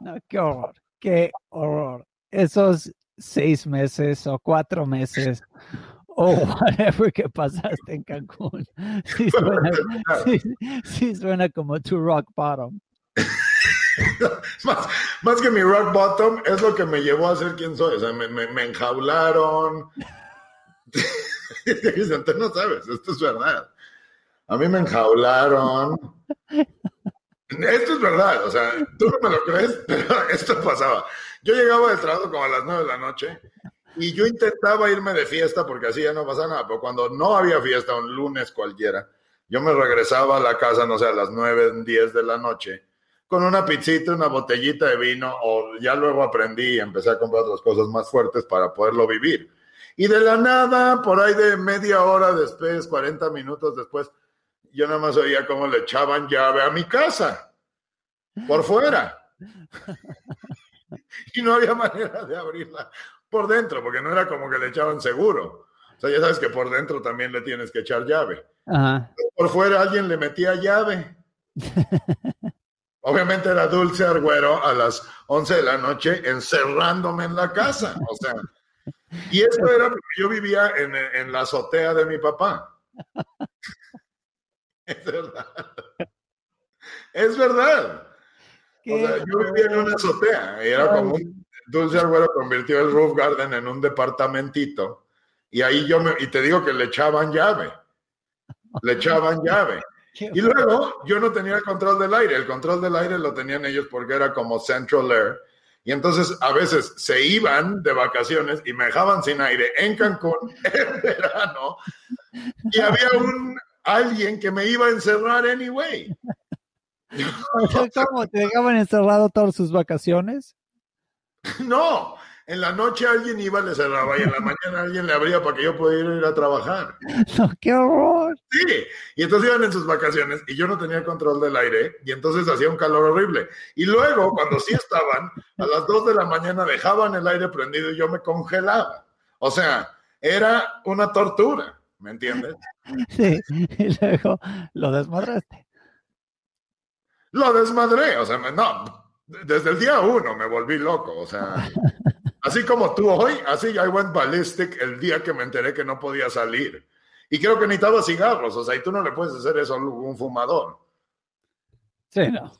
No, qué horror, qué horror. Esos seis meses o cuatro meses o <laughs> whatever que pasaste en Cancún. <laughs> Sí suena, sí, sí suena como tu rock bottom. <laughs> más, más, que mi rock bottom es lo que me llevó a ser quien soy. O sea, me, me, me enjaularon. Tú no sabes, esto es verdad. A mí me enjaularon. Esto es verdad, o sea, tú no me lo crees, pero esto pasaba. Yo llegaba del trabajo como a las nueve de la noche y yo intentaba irme de fiesta porque así ya no pasa nada, pero cuando no había fiesta, un lunes cualquiera, yo me regresaba a la casa, no sé, a las nueve, diez de la noche, con una pizzita, una botellita de vino, o ya luego aprendí y empecé a comprar otras cosas más fuertes para poderlo vivir. Y de la nada, por ahí de media hora después, 40 minutos después, yo nada más oía cómo le echaban llave a mi casa, por fuera. <laughs> <laughs> y no había manera de abrirla por dentro, porque no era como que le echaban seguro. O sea, ya sabes que por dentro también le tienes que echar llave. Por fuera alguien le metía llave. <laughs> Obviamente era Dulce Argüero a las 11 de la noche encerrándome en la casa. O sea, y esto era porque yo vivía en, en la azotea de mi papá. <laughs> Es verdad. Es verdad. O sea, yo vivía en una azotea, era como un, Dulce Arguero convirtió el roof garden en un departamentito y ahí yo me, y te digo que le echaban llave, le echaban llave. <laughs> Y luego yo no tenía el control del aire, el control del aire lo tenían ellos porque era como Central Air. Y entonces a veces se iban de vacaciones y me dejaban sin aire en Cancún <laughs> en verano y había un alguien que me iba a encerrar anyway. ¿Cómo? ¿Te dejaban encerrado todas sus vacaciones? <laughs> No, en la noche alguien iba, le cerraba y en la mañana alguien le abría para que yo pudiera ir a trabajar. <laughs> No, ¡Qué horror! Sí, y entonces iban en sus vacaciones y yo no tenía control del aire y entonces hacía un calor horrible. Y luego, cuando sí estaban, a las dos de la mañana dejaban el aire prendido y yo me congelaba. O sea, era una tortura, ¿me entiendes? <laughs> Sí, y luego lo desmadraste. Lo desmadré, o sea, no, desde el día uno me volví loco, o sea, <laughs> así como tú hoy, así I went ballistic el día que me enteré que no podía salir. Y creo que necesitaba cigarros, o sea, y tú no le puedes hacer eso a un fumador. Sí, no.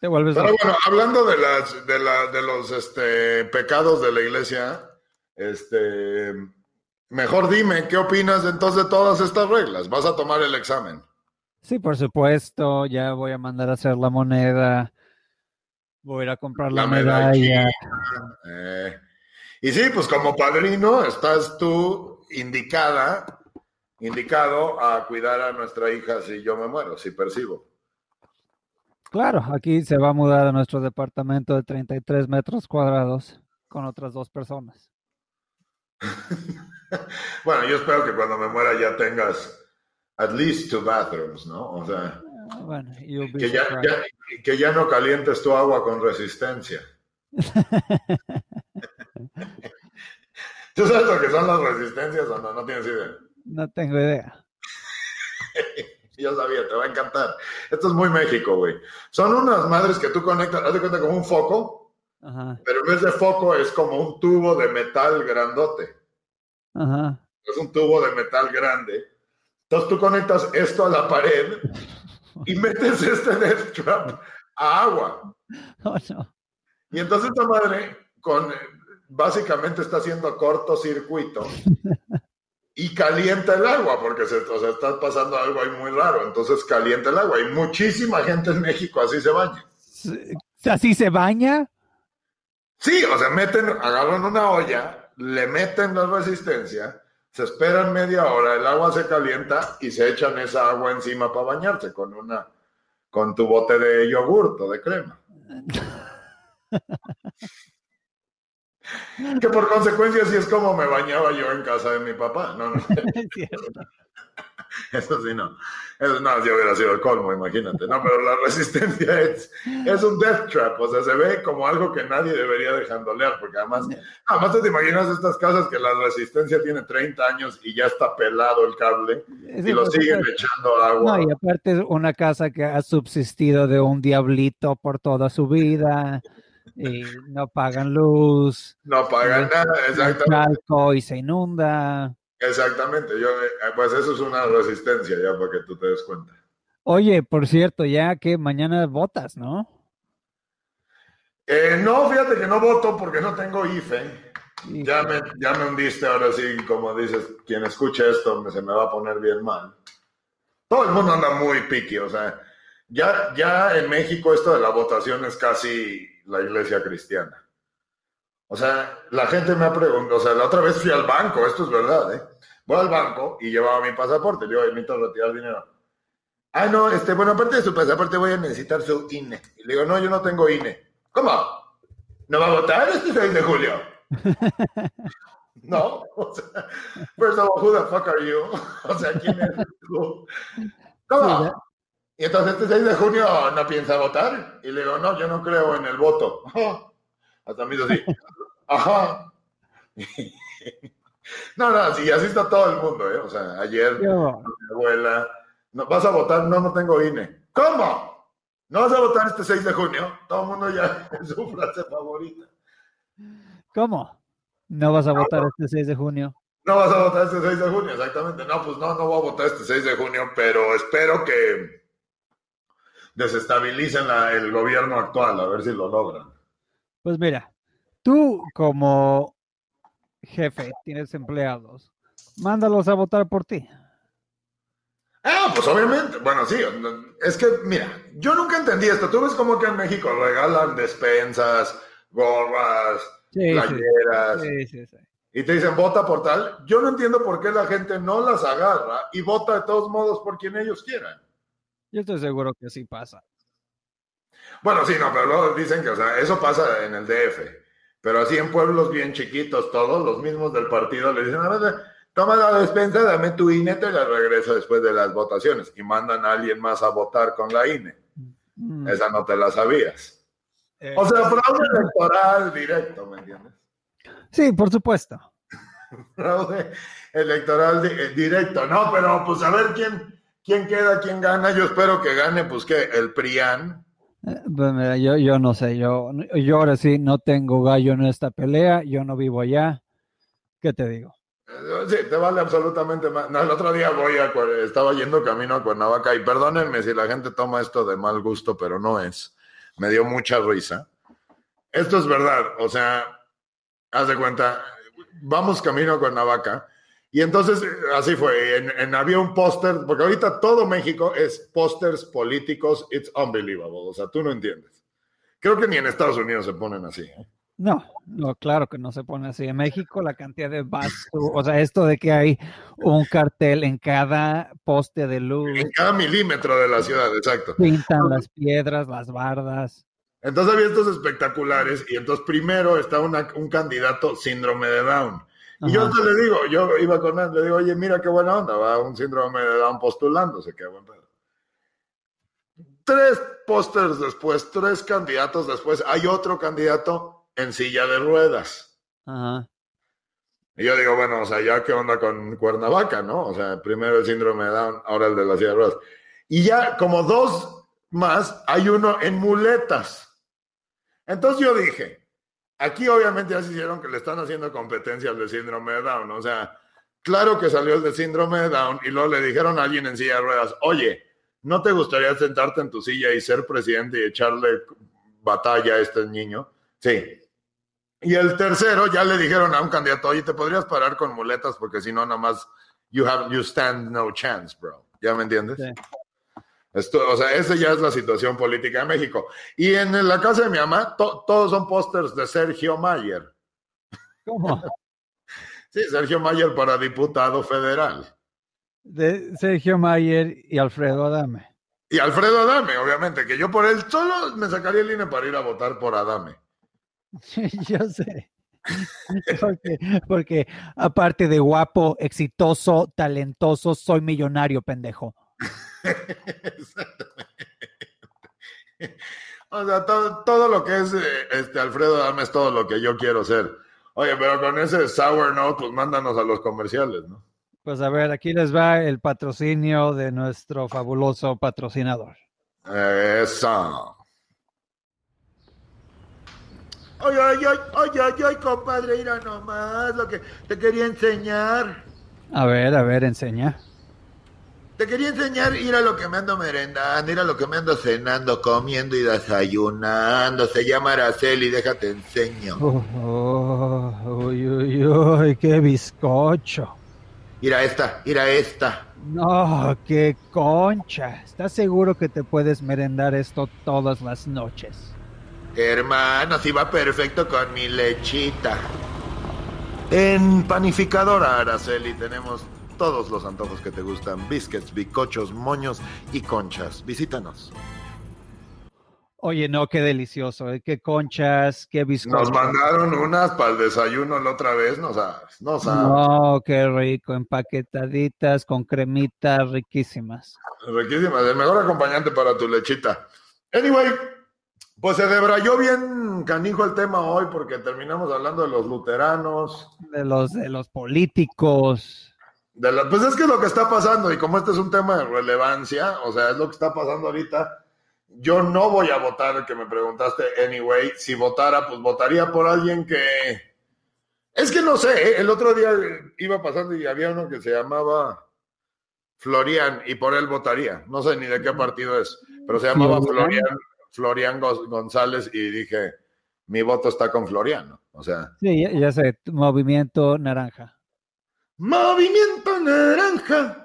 Te vuelves Pero bueno, hablando de las, de la, de los este, pecados de la iglesia, este, mejor dime, ¿qué opinas entonces de todas estas reglas? ¿Vas a tomar el examen? Sí, por supuesto, ya voy a mandar a hacer la moneda, voy a ir a comprar la, la medalla. Eh, y sí, pues como padrino estás tú indicada, indicado a cuidar a nuestra hija si yo me muero, si percibo. Claro, aquí se va a mudar a nuestro departamento de 33 metros cuadrados con otras dos personas. <laughs> bueno, yo espero que cuando me muera ya tengas at least two bathrooms, ¿no? O sea, bueno, que, ya, ya, que ya no calientes tu agua con resistencia. <laughs> ¿Tú sabes lo que son las resistencias o no? No tienes idea. No tengo idea. <laughs> Yo sabía, te va a encantar. Esto es muy México, güey. Son unas madres que tú conectas, haz de cuenta como un foco, Ajá. pero en vez de foco es como un tubo de metal grandote. Ajá. Es un tubo de metal grande. Entonces tú conectas esto a la pared y <laughs> metes este death trap a agua. Oh, no. Y entonces esta madre con básicamente está haciendo cortocircuito <laughs> y calienta el agua porque se, o sea, está pasando algo ahí muy raro. Entonces calienta el agua y muchísima gente en México así se baña. ¿Así se baña? Sí, o sea, meten, agarran una olla, le meten la resistencia, se esperan media hora, el agua se calienta y se echan esa agua encima para bañarse con una, con tu bote de yogurt o de crema. <laughs> Que por consecuencia así es como me bañaba yo en casa de mi papá. No, no. <laughs> <laughs> Eso sí, no. Eso no, si hubiera sido el colmo, imagínate. No, pero la <laughs> resistencia es, es un death trap. O sea, se ve como algo que nadie debería dejandolear, porque además, además te imaginas estas casas que la resistencia tiene 30 años y ya está pelado el cable Es y lo siguen echando agua. No, y aparte es una casa que ha subsistido de un diablito por toda su vida y no pagan luz, No pagan nada, exactamente. y se inunda. Exactamente. Yo, eh, pues eso es una resistencia, ya para que tú te des cuenta. Oye, por cierto, ya que mañana votas, ¿no? Eh, no, fíjate que no voto porque no tengo IFE. Ya me, ya me hundiste ahora sí, como dices, quien escuche esto me- se me va a poner bien mal. Todo el mundo anda muy piqui, o sea, ya, ya en México esto de la votación es casi la iglesia cristiana. O sea, la gente me ha preguntado, o sea, la otra vez fui al banco, esto es verdad, ¿eh? Voy al banco y llevaba mi pasaporte, yo necesito retirar dinero. Ah, no, este, bueno, aparte de su pasaporte voy a necesitar su INE. Y le digo, no, yo no tengo INE. ¿Cómo? ¿No va a votar este 6 de julio? <laughs> No, <laughs> o sea, first of all, who the fuck are you? <laughs> O sea, ¿quién eres tú? ¿Cómo? Y entonces este 6 de junio no piensa votar. Y le digo, no, yo no creo en el voto. Hasta me hizo así. Ajá. No, no, sí, así está todo el mundo, ¿eh? O sea, ayer mi abuela, no, ¿vas a votar? No, no tengo INE. ¿Cómo? ¿No vas a votar este 6 de junio? Todo el mundo ya <laughs> es su frase favorita. ¿Cómo? ¿No vas a votar este 6 de junio? No vas a votar este 6 de junio, exactamente. No, pues no, no voy a votar este 6 de junio, pero espero que desestabilicen la- el gobierno actual, a ver si lo logran. Pues mira, tú como jefe tienes empleados, mándalos a votar por ti. Ah, pues obviamente, bueno, sí, es que, mira, yo nunca entendí esto. Tú ves como que en México regalan despensas, gorras, Sí, playeras, sí, sí, sí. y te dicen vota por tal. Yo no entiendo por qué la gente no las agarra y vota de todos modos por quien ellos quieran. Yo estoy seguro que sí pasa. Bueno, sí, no, pero luego dicen que, o sea, eso pasa en el DF. Pero así en pueblos bien chiquitos, todos los mismos del partido le dicen, toma la despensa, dame tu INE, te la regreso después de las votaciones. Y mandan a alguien más a votar con la INE. Mm, Esa no te la sabías. eh, O sea, fraude electoral directo, ¿me entiendes? sí, por supuesto. <laughs> Fraude electoral di- eh, directo. No, pero pues a ver quién, quién queda, quién gana. Yo espero que gane, pues que el PRIAN. Pues yo, yo no sé, yo, yo ahora sí no tengo gallo en esta pelea, yo no vivo allá. ¿Qué te digo? Eh, Sí, te vale absolutamente más. No, el otro día voy a, estaba yendo camino a Cuernavaca y perdónenme si la gente toma esto de mal gusto, pero no es. Me dio mucha risa. Esto es verdad, o sea, haz de cuenta, vamos camino a Cuernavaca y entonces así fue, en, en- había un póster, porque ahorita todo México es pósters políticos, it's unbelievable, o sea, tú no entiendes. Creo que ni en Estados Unidos se ponen así. ¿eh? No, no, claro que no se pone así. En México la cantidad de vasos, o sea, esto de que hay un cartel en cada poste de luz, En cada milímetro de la ciudad, exacto. pintan las piedras, las bardas. Entonces había estos espectaculares y entonces primero está una- un candidato síndrome de Down. Y yo te le digo, yo iba con él, le digo, oye, mira qué buena onda, va un síndrome de Down postulándose, qué buen pedo. Tres pósters después, tres candidatos después, hay otro candidato en silla de ruedas. Ajá. Y yo digo, bueno, o sea, ya qué onda con Cuernavaca, ¿no? O sea, primero el síndrome de Down, ahora el de la silla de ruedas. Y ya como dos más, hay uno en muletas. Entonces yo dije, aquí obviamente ya se hicieron que le están haciendo competencia al de síndrome de Down. O sea, claro que salió el de síndrome de Down y luego le dijeron a alguien en silla de ruedas, oye, ¿no te gustaría sentarte en tu silla y ser presidente y echarle batalla a este niño? Sí. Y el tercero ya le dijeron a un candidato, oye, te podrías parar con muletas porque si no, nada más, you, have, you stand no chance, bro. ¿Ya me entiendes? Sí. Esto, o sea, esa ya es la situación política de México. Y en la casa de mi mamá, to, todos son pósters de Sergio Mayer. ¿Cómo? <laughs> Sí, Sergio Mayer para diputado federal. De Sergio Mayer y Alfredo Adame. Y Alfredo Adame, obviamente, que yo por él solo me sacaría el INE para ir a votar por Adame. <laughs> yo sé. <laughs> Porque, porque aparte de guapo, exitoso, talentoso, soy millonario, pendejo. <laughs> o sea, todo, todo, lo que es este Alfredo Adame es todo lo que yo quiero ser. Oye, pero con ese sour note, pues mándanos a los comerciales, ¿no? Pues a ver, aquí les va el patrocinio de nuestro fabuloso patrocinador. Eso. Ay, ay, ay, ay, ay, compadre, mira nomás lo que te quería enseñar. A ver, a ver, enseña. Te quería enseñar ir a lo que me ando merendando, ir a lo que me ando cenando, comiendo y desayunando. Se llama Araceli, déjate enseño. Oh, oh, uy, uy, uy, qué bizcocho. Ir a esta, ir a esta. No, qué concha. ¿Estás seguro que te puedes merendar esto todas las noches? Hermano, si va perfecto con mi lechita. En Panificadora Araceli tenemos todos los antojos que te gustan, biscuits, bicochos, moños y conchas. Visítanos. Oye, no, qué delicioso, ¿eh? qué conchas, qué bizcochos. Nos mandaron unas para el desayuno la otra vez, no sabes, no sabes. No, qué rico, empaquetaditas con cremitas riquísimas. Riquísimas, el mejor acompañante para tu lechita. Anyway, pues se debrayó bien canijo el tema hoy porque terminamos hablando de los luteranos. De los, de los políticos. De la, pues es que es lo que está pasando y como este es un tema de relevancia, o sea, es lo que está pasando ahorita. Yo no voy a votar, que me preguntaste, anyway. Si votara, pues votaría por alguien que... Es que no sé, ¿eh? el otro día iba pasando y había uno que se llamaba Florian y por él votaría. No sé ni de qué partido es, pero se llamaba Florian, Florian González y dije, mi voto está con Floriano. O sea. Sí, ya sé, Movimiento Naranja. Movimiento Naranja.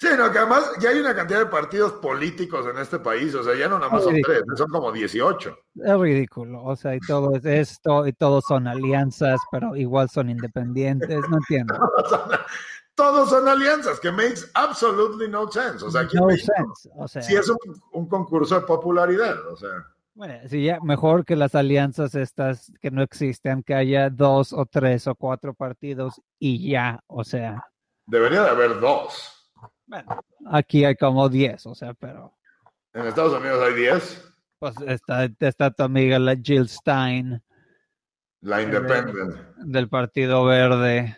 Sí, no, que además ya hay una cantidad de partidos políticos en este país, o sea, ya no nada más son tres, son como 18. Es ridículo, o sea, y todo es esto, y todos son alianzas, pero igual son independientes, no entiendo. <laughs> todos son alianzas, que makes absolutely no sense, o sea, aquí no sense, o sea, sí es un, un concurso de popularidad, o sea. Bueno, sí, ya mejor que las alianzas estas que no existen, que haya dos o tres o cuatro partidos y ya, o sea. Debería de haber dos. Bueno, aquí hay como diez, o sea, pero. ¿En Estados Unidos hay diez? Pues está, está tu amiga la Jill Stein. La Independent. Del, del Partido Verde.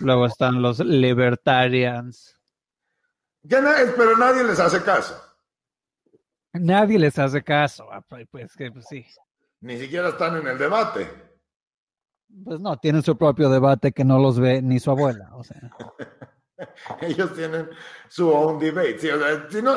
Luego están los Libertarians. Ya pero nadie les hace caso. Nadie les hace caso, pues que pues, sí. Ni siquiera están en el debate. Pues no, tienen su propio debate que no los ve ni su abuela, o sea. <laughs> Ellos tienen su own debate. Sí, o sea, si no,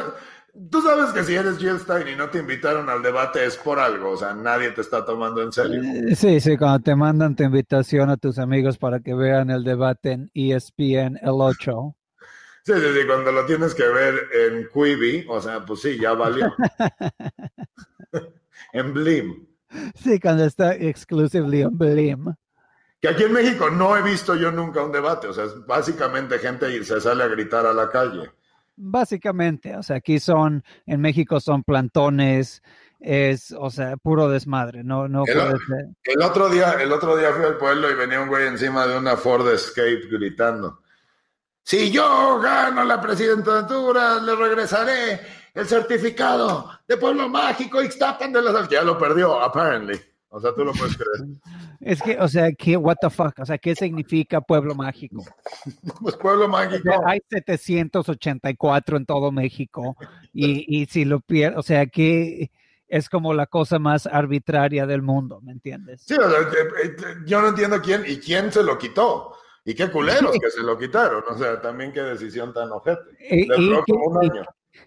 tú sabes que si eres Jill Stein y no te invitaron al debate es por algo, o sea, nadie te está tomando en serio. Sí, sí, cuando te mandan tu invitación a tus amigos para que vean el debate en ESPN el 8. Sí, sí, sí, cuando lo tienes que ver en Quibi, o sea, pues sí, ya valió. <laughs> en Blim. Sí, cuando está exclusively en Blim. Que aquí en México no he visto yo nunca un debate, o sea, es básicamente gente se sale a gritar a la calle. Básicamente, o sea, aquí son, en México son plantones, es, o sea, puro desmadre, no, no el, puede ser. El otro día, el otro día fui al pueblo y venía un güey encima de una Ford Escape gritando. Si yo gano la presidentura, le regresaré el certificado de pueblo mágico Ixtapan de las Ya lo perdió, apparently. O sea, tú lo puedes creer. <laughs> Es que, o sea, ¿qué, what the fuck? O sea, ¿qué significa pueblo mágico? <laughs> Pues pueblo O mágico. sea, hay 784 en todo México y, y si lo pierdes, o sea, que es como la cosa más arbitraria del mundo, ¿me entiendes? Sí, o sea, eh, eh, yo no entiendo quién y quién se lo quitó. Y qué culeros que se lo quitaron. O sea, también qué decisión tan ojete.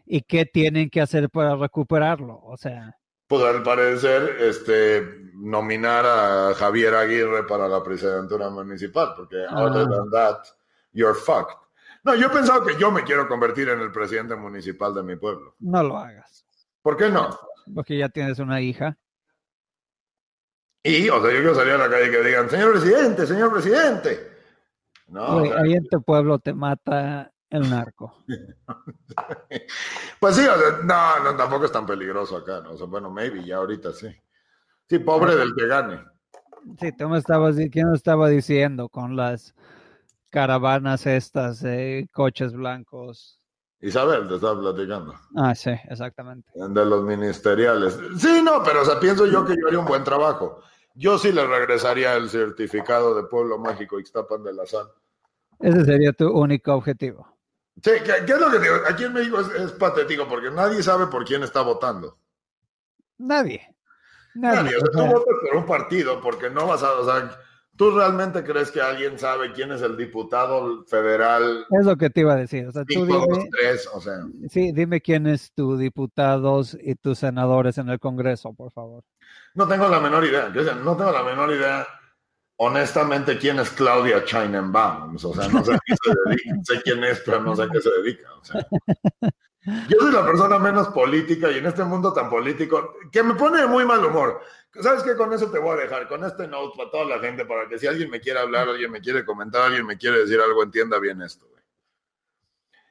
Y, qué tienen que hacer para recuperarlo? O sea, Pues al parecer, este, nominar a Javier Aguirre para la presidentura municipal, porque Ah. other than that, you're fucked. No, yo he pensado que yo me quiero convertir en el presidente municipal de mi pueblo. no lo hagas, ¿Por qué no? porque ya tienes una hija. Y, o sea, yo quiero salir a la calle y que digan, señor presidente, señor presidente. No, ahí en tu pueblo te mata el narco. <laughs> pues sí, o sea, no, no, tampoco es tan peligroso acá, ¿no? O sea, bueno, maybe, ya ahorita sí. Sí, pobre del que gane. Sí, tú me estabas, ¿quién me estaba diciendo con las caravanas estas de coches blancos? Isabel, te estaba platicando. Ah, sí, exactamente. De los ministeriales. Sí, no, pero o sea, pienso yo que yo haría un buen trabajo. Yo sí le regresaría el certificado de Pueblo Mágico Ixtapan de la Sal. Ese sería tu único objetivo. Sí, ¿qué, qué es lo que digo? Aquí en México es, es patético porque nadie sabe por quién está votando. Nadie. Nadie. Nadie. O sea, tú votas por un partido porque no vas a. O sea, ¿tú realmente crees que alguien sabe quién es el diputado federal es lo que te iba a decir. O sea, tú 5, 2, dime, 3? O sea, sí, dime quién es tu diputados y tus senadores en el Congreso, por favor. No tengo la menor idea. No tengo la menor idea, honestamente, quién es Claudia Sheinbaum. O sea, no sé a qué se dedica. sé quién es, pero no sé a qué se dedica. Yo soy la persona menos política y en este mundo tan político que me pone de muy mal humor. ¿Sabes qué? Con eso te voy a dejar, con este note para toda la gente, para que si alguien me quiere hablar, alguien me quiere comentar, alguien me quiere decir algo, entienda bien esto. güey.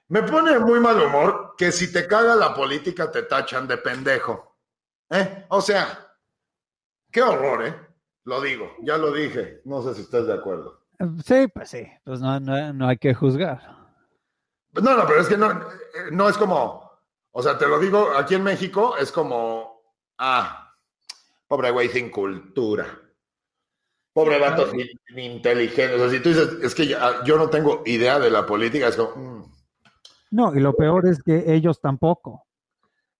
Me pone de muy mal humor que si te caga la política te tachan de pendejo. ¿Eh? O sea, qué horror, ¿eh? Lo digo, ya lo dije. No sé si estás de acuerdo. Sí, pues sí, pues no, no, no hay que juzgar. No, no, pero es que no, no es como, o sea, te lo digo, aquí en México es como, ah, pobre güey sin cultura. Pobre vato sin, sin inteligencia. O sea, si tú dices, es que ya- yo no tengo idea de la política, es como, mm, No, y lo peor es que ellos tampoco.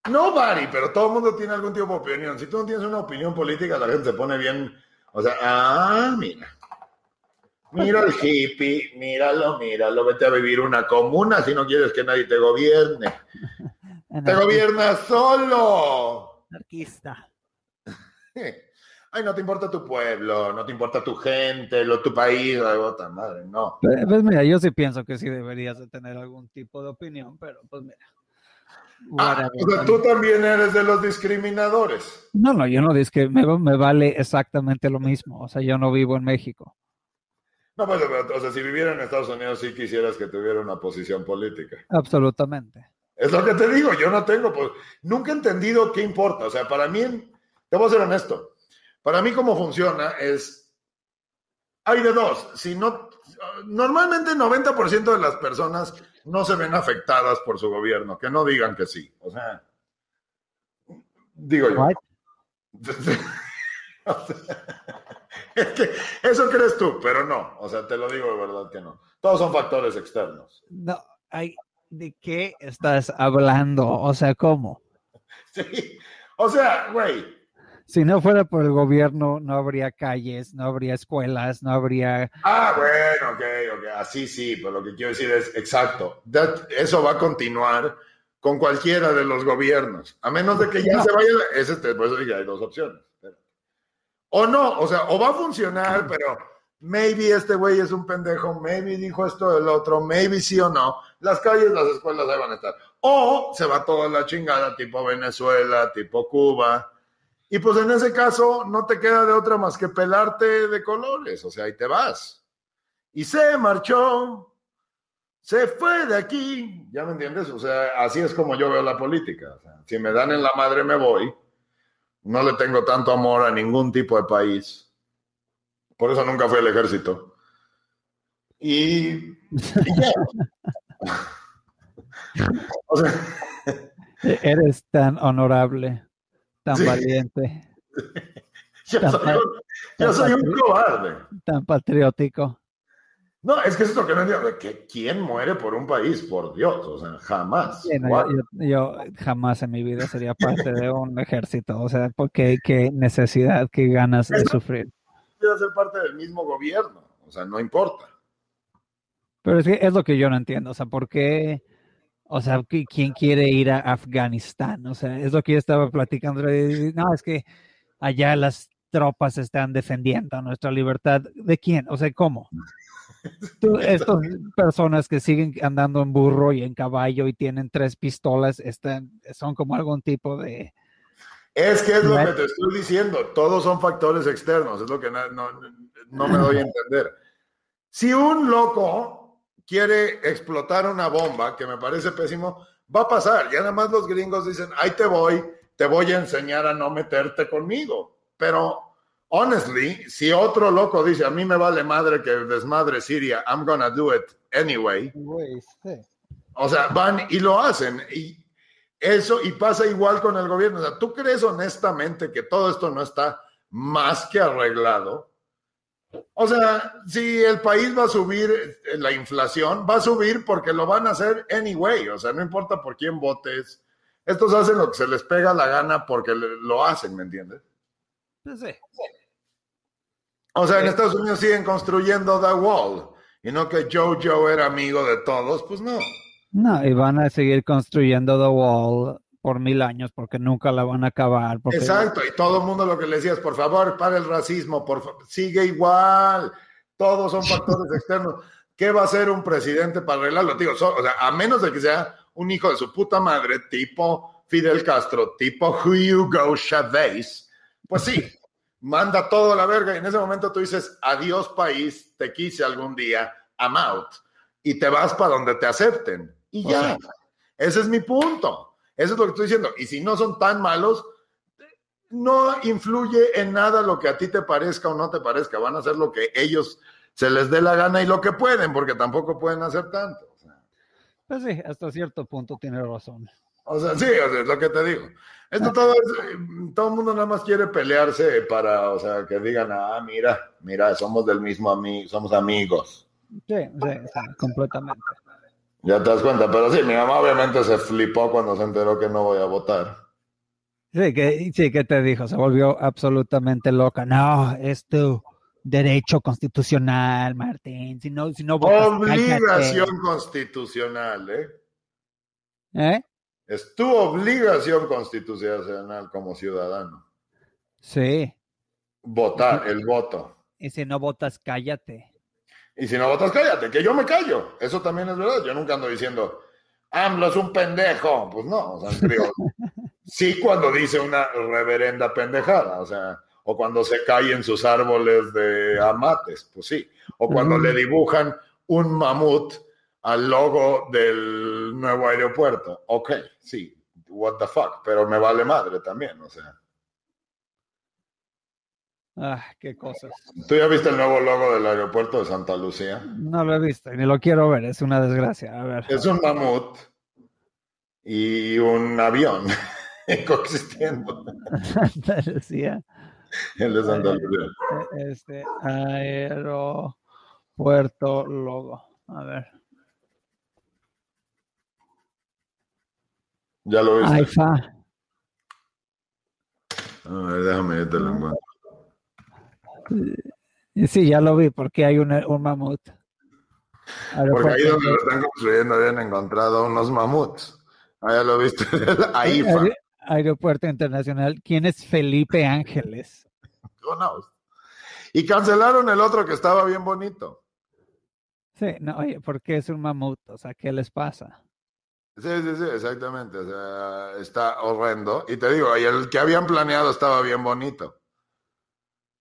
No, Bari, pero todo el mundo tiene algún tipo de opinión. Si tú no tienes una opinión política, la gente se pone bien, o sea, ah, mira. Mira el hippie, míralo, míralo, vete a vivir una comuna si no quieres que nadie te gobierne. Te gobiernas solo. Anarquista. Ay, no te importa tu pueblo, no te importa tu gente, lo, tu país, ay, bota madre, no. Pues mira, yo sí pienso que sí deberías de tener algún tipo de opinión, pero pues mira. Ah, o sea, tú también eres de los discriminadores. No, no, yo no digo que me, me vale exactamente lo mismo. O sea, yo no vivo en México. No, pues, o sea, si viviera en Estados Unidos sí quisieras que tuviera una posición política. Absolutamente. Es lo que te digo, yo no tengo, pues, nunca he entendido qué importa. O sea, para mí, te voy a ser honesto, para mí cómo funciona es, hay de dos, si no, normalmente el 90% de las personas no se ven afectadas por su gobierno, que no digan que sí. O sea, digo yo. <laughs> Es que eso crees tú, pero no. O sea, te lo digo de verdad que no. Todos son factores externos. No, ¿de qué estás hablando? O sea, ¿cómo? <laughs> Sí. O sea, güey, Si no fuera por el gobierno, no habría calles, no habría escuelas, no habría... Ah, bueno, ok, ok, así sí, pero lo que quiero decir es, exacto, that- eso va a continuar con cualquiera de los gobiernos, a menos de que ya No. se vaya, la- ese, te- por eso dije, hay dos opciones. O no, o sea, o va a funcionar, pero maybe este güey es un pendejo, maybe dijo esto del otro, maybe sí o no, las calles, las escuelas ahí van a estar. O se va toda la chingada, tipo Venezuela, tipo Cuba, y pues en ese caso no te queda de otra más que pelarte de colores, o sea, ahí te vas. Y se marchó, se fue de aquí, ¿ya me entiendes? O sea, así es como yo veo la política. O sea, si me dan en la madre me voy, no le tengo tanto amor a ningún tipo de país. Por eso nunca fui al ejército. Y, y <laughs> o sea, Eres tan honorable, tan Sí. valiente. <laughs> yo Tan soy, un, Yo soy un cobarde. Tan patriótico. No, es que eso es lo que no entiendo. que ¿Quién muere por un país? Por Dios, o sea, jamás. Sí, no, yo, yo- yo jamás en mi vida sería parte de un ejército. O sea, porque qué necesidad, qué ganas de sufrir. Quiero ser parte del mismo gobierno, o sea, no importa. Pero es que es lo que yo no entiendo. O sea, ¿por qué? O sea, ¿qui- ¿quién quiere ir a Afganistán? O sea, es lo que yo estaba platicando. No, es que allá las tropas están defendiendo nuestra libertad. ¿De quién? O sea, ¿cómo? Tú- <laughs> Estas personas que siguen andando en burro y en caballo y tienen tres pistolas están, son como algún tipo de... Es que es lo que te estoy diciendo. Todos son factores externos. Es lo que no, no- no me doy a entender. Si un loco quiere explotar una bomba, que me parece pésimo, va a pasar. Ya nada más los gringos dicen, ahí te voy, te voy a enseñar a no meterte conmigo. Pero, honestly, si otro loco dice, a mí me vale madre que desmadre Siria, I'm gonna do it anyway. O sea, van y lo hacen. Y eso, y pasa igual con el gobierno. O sea, ¿tú crees honestamente que todo esto no está más que arreglado? O sea, si el país va a subir eh, la inflación, va a subir porque lo van a hacer anyway. O sea, no importa por quién votes. Estos hacen lo que se les pega la gana porque lo hacen, ¿me entiendes? Pues sí. O sea, en Estados Unidos siguen construyendo The Wall. Y no que Jojo era amigo de todos, pues no. No, y van a seguir construyendo The Wall por mil años porque nunca la van a acabar. Porque Exacto, y todo el mundo lo que le decía es, por favor, para el racismo, por fa- sigue igual, todos son factores <laughs> externos. ¿Qué va a hacer un presidente para arreglarlo? Digo, so- o sea, a menos de que sea un hijo de su puta madre, tipo Fidel Castro, tipo Hugo Chavez, pues sí, <laughs> manda todo a la verga y en ese momento tú dices, adiós país, te quise algún día, I'm out, y te vas para donde te acepten. Y ya, ese es mi punto. Eso es lo que estoy diciendo. Y si no son tan malos, no influye en nada lo que a ti te parezca o no te parezca. Van a hacer lo que ellos se les dé la gana y lo que pueden, porque tampoco pueden hacer tanto. Pues sí, hasta cierto punto tiene razón. o sea, sí, o sea, es lo que te digo. Esto todo es, eh, todo el mundo nada más quiere pelearse para, o sea, que digan, ah, mira, mira, somos del mismo amigo, somos amigos. Sí, sí, sí, completamente. Ya te das cuenta, pero sí, mi mamá obviamente se flipó cuando se enteró que no voy a votar. Sí, que, sí, que te dijo, se volvió absolutamente loca. No, es tu derecho constitucional, Martín. Si no, si no votas, Obligación constitucional, ¿eh? ¿Eh? Es tu obligación constitucional como ciudadano. Sí. Votar, el voto. Y si no votas, cállate. Y si no votas, cállate, que yo me callo. Eso también es verdad. Yo nunca ando diciendo, AMLO es un pendejo. Pues no, o sea, digo, <laughs> sí cuando dice una reverenda pendejada, o sea, o cuando se caen sus árboles de amates, pues sí. O cuando le dibujan un mamut al logo del nuevo aeropuerto. Ok, sí, what the fuck, pero me vale madre también, o sea. Ah, qué cosas. ¿Tú ya viste el nuevo logo del aeropuerto de Santa Lucía? No lo he visto y ni lo quiero ver. Es una desgracia. A ver. Es un mamut y un avión <laughs> coexistiendo. Santa Lucía. El de Santa Lucía. Este aeropuerto logo. A ver. Ya lo viste. AIFA. A ver, déjame yo te lo encuentro. Sí, ya lo vi porque hay un, un mamut. Porque ahí donde lo están construyendo habían encontrado unos mamuts. Ah, ya lo viste. <laughs> Ahí Aeropuerto Internacional. ¿Quién es Felipe Ángeles? Who knows? Y cancelaron el otro que estaba bien bonito. Sí, no, oye, ¿por qué es un mamut? O sea, ¿qué les pasa? Sí, sí, sí, exactamente. O sea, está horrendo. Y te digo, y el que habían planeado estaba bien bonito.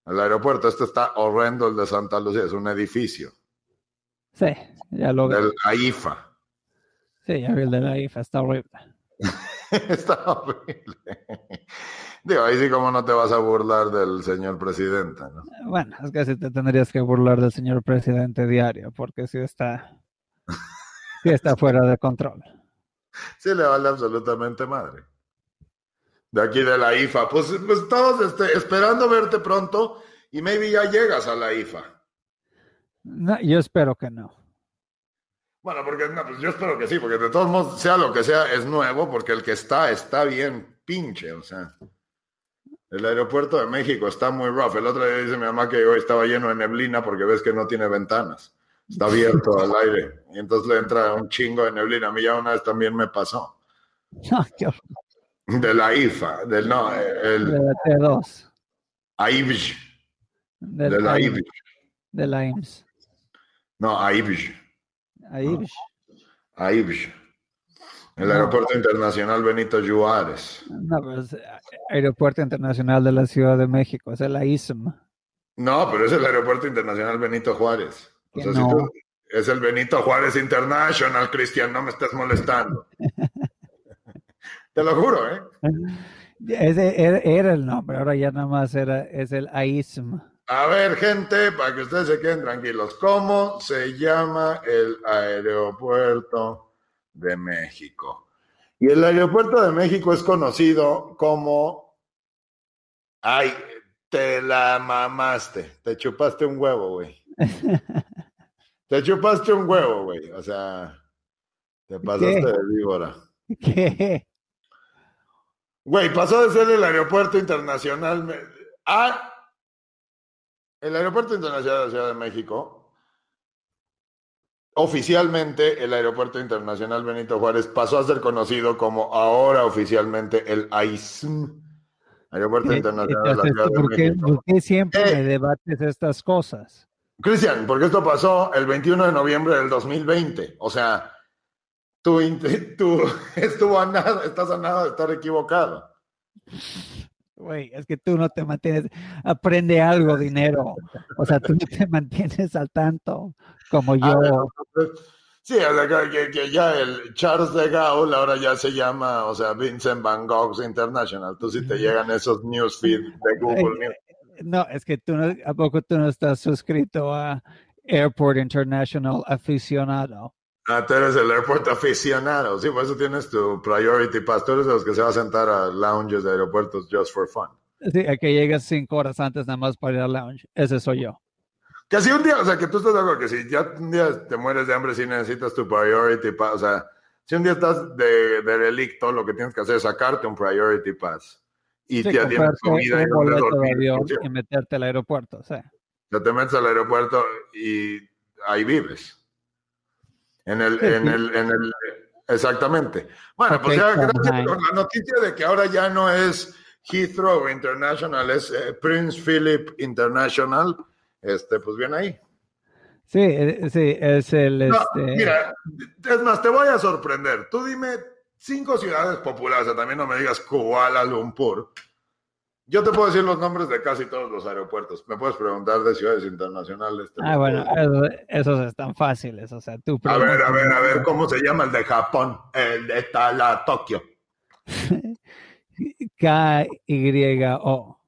El aeropuerto, este está horrendo, el de Santa Lucía, es un edificio Sí, ya lo vi. del AIFA. Sí, ya vi el de la IFA, está horrible. <laughs> está horrible. Digo, ahí sí como no te vas a burlar del señor presidente, ¿no? Bueno, es que sí te tendrías que burlar del señor presidente diario, porque sí está, sí está fuera de control. <laughs> Sí le vale absolutamente madre. De aquí de la IFA. Pues, pues todos este, esperando verte pronto Y maybe ya llegas a la IFA. No, yo espero que no. Bueno, porque no, pues yo espero que sí, porque de todos modos, sea lo que sea, es nuevo, porque el que está, está bien pinche, o sea. El aeropuerto de México está muy rough. El otro día dice mi mamá que hoy estaba lleno de neblina porque ves que no tiene ventanas. Está abierto al aire. Y entonces le entra un chingo de neblina. A mí ya una vez también me pasó. <laughs> No, qué horror. De la IFA, del no, De el la T2. AIBJ. De la IBJ. De la IMSS. No, AIBJ. Ahí. AIBJ. El No. Aeropuerto Internacional Benito Juárez. No, pero es Aeropuerto Internacional de la Ciudad de México. Es el AISM. No, pero es el Aeropuerto Internacional Benito Juárez. O sea, si tú- es el Benito Juárez International, Cristian, no me estés molestando. <laughs> Te lo juro, ¿eh? Ese era, era el nombre, ahora ya nada más era, es el AISM. A ver, gente, para que ustedes se queden tranquilos, ¿cómo se llama el aeropuerto de México? Y el aeropuerto de México es conocido como... Ay, te la mamaste, te chupaste un huevo, güey. <laughs> Te chupaste un huevo, güey. O sea, te pasaste ¿Qué? de víbora. ¿Qué? Güey, pasó de ser el aeropuerto internacional a el aeropuerto internacional de la Ciudad de México. Oficialmente, el aeropuerto internacional Benito Juárez pasó a ser conocido como ahora oficialmente el AISM, Aeropuerto ¿Qué- Internacional de la Ciudad de ¿por qué, México. por qué siempre Eh. me debates estas cosas? Cristian, porque esto pasó el 21 de noviembre del 2020. O sea, tú, <laughs> estuvo a nada, estás a nada de estar equivocado. Güey, es que tú no te mantienes, aprende algo, <laughs> dinero. O sea, tú no te mantienes al tanto como Ah, yo. Sí, o sea, que, ya el Charles de Gaulle ahora ya se llama, o sea, Vincent Van Gogh International. Tú sí te llegan esos newsfeed de Google News. No, es que tú no, ¿a poco tú no estás suscrito a Airport International Aficionado? Ah, tú eres el aeropuerto aficionado. Sí, por eso tienes tu Priority Pass. Tú eres de los que se va a sentar a lounges de aeropuertos just for fun. Sí, a que llegas cinco horas antes nada más para ir al lounge. Ese soy yo. Que si un día, o sea, que tú estás de acuerdo que si ya un día te mueres de hambre, si necesitas tu priority pass, o sea, si un día estás de, de relicto, lo que tienes que hacer es sacarte un priority pass. Y Sí, ya tienes comida y de dormir. y meterte al aeropuerto. Sí. Ya te metes al aeropuerto y ahí vives. En el, en el, en el, exactamente. Bueno, pues ya gracias con la noticia de que ahora ya no es Heathrow International, es eh, Prince Philip International. Este, pues bien ahí. Sí, eh, sí, es el No, este. Mira, es más, te voy a sorprender. Tú dime cinco ciudades sea, también no me digas Kuala Lumpur. Yo te puedo decir los nombres de casi todos los aeropuertos. Me puedes preguntar de ciudades internacionales. te Ah, bueno, esos están fáciles. O sea, tú A ver, a ver, a ver. ¿cómo se llama el de Japón? El de Tala, Tokio. <laughs> K-Y-O.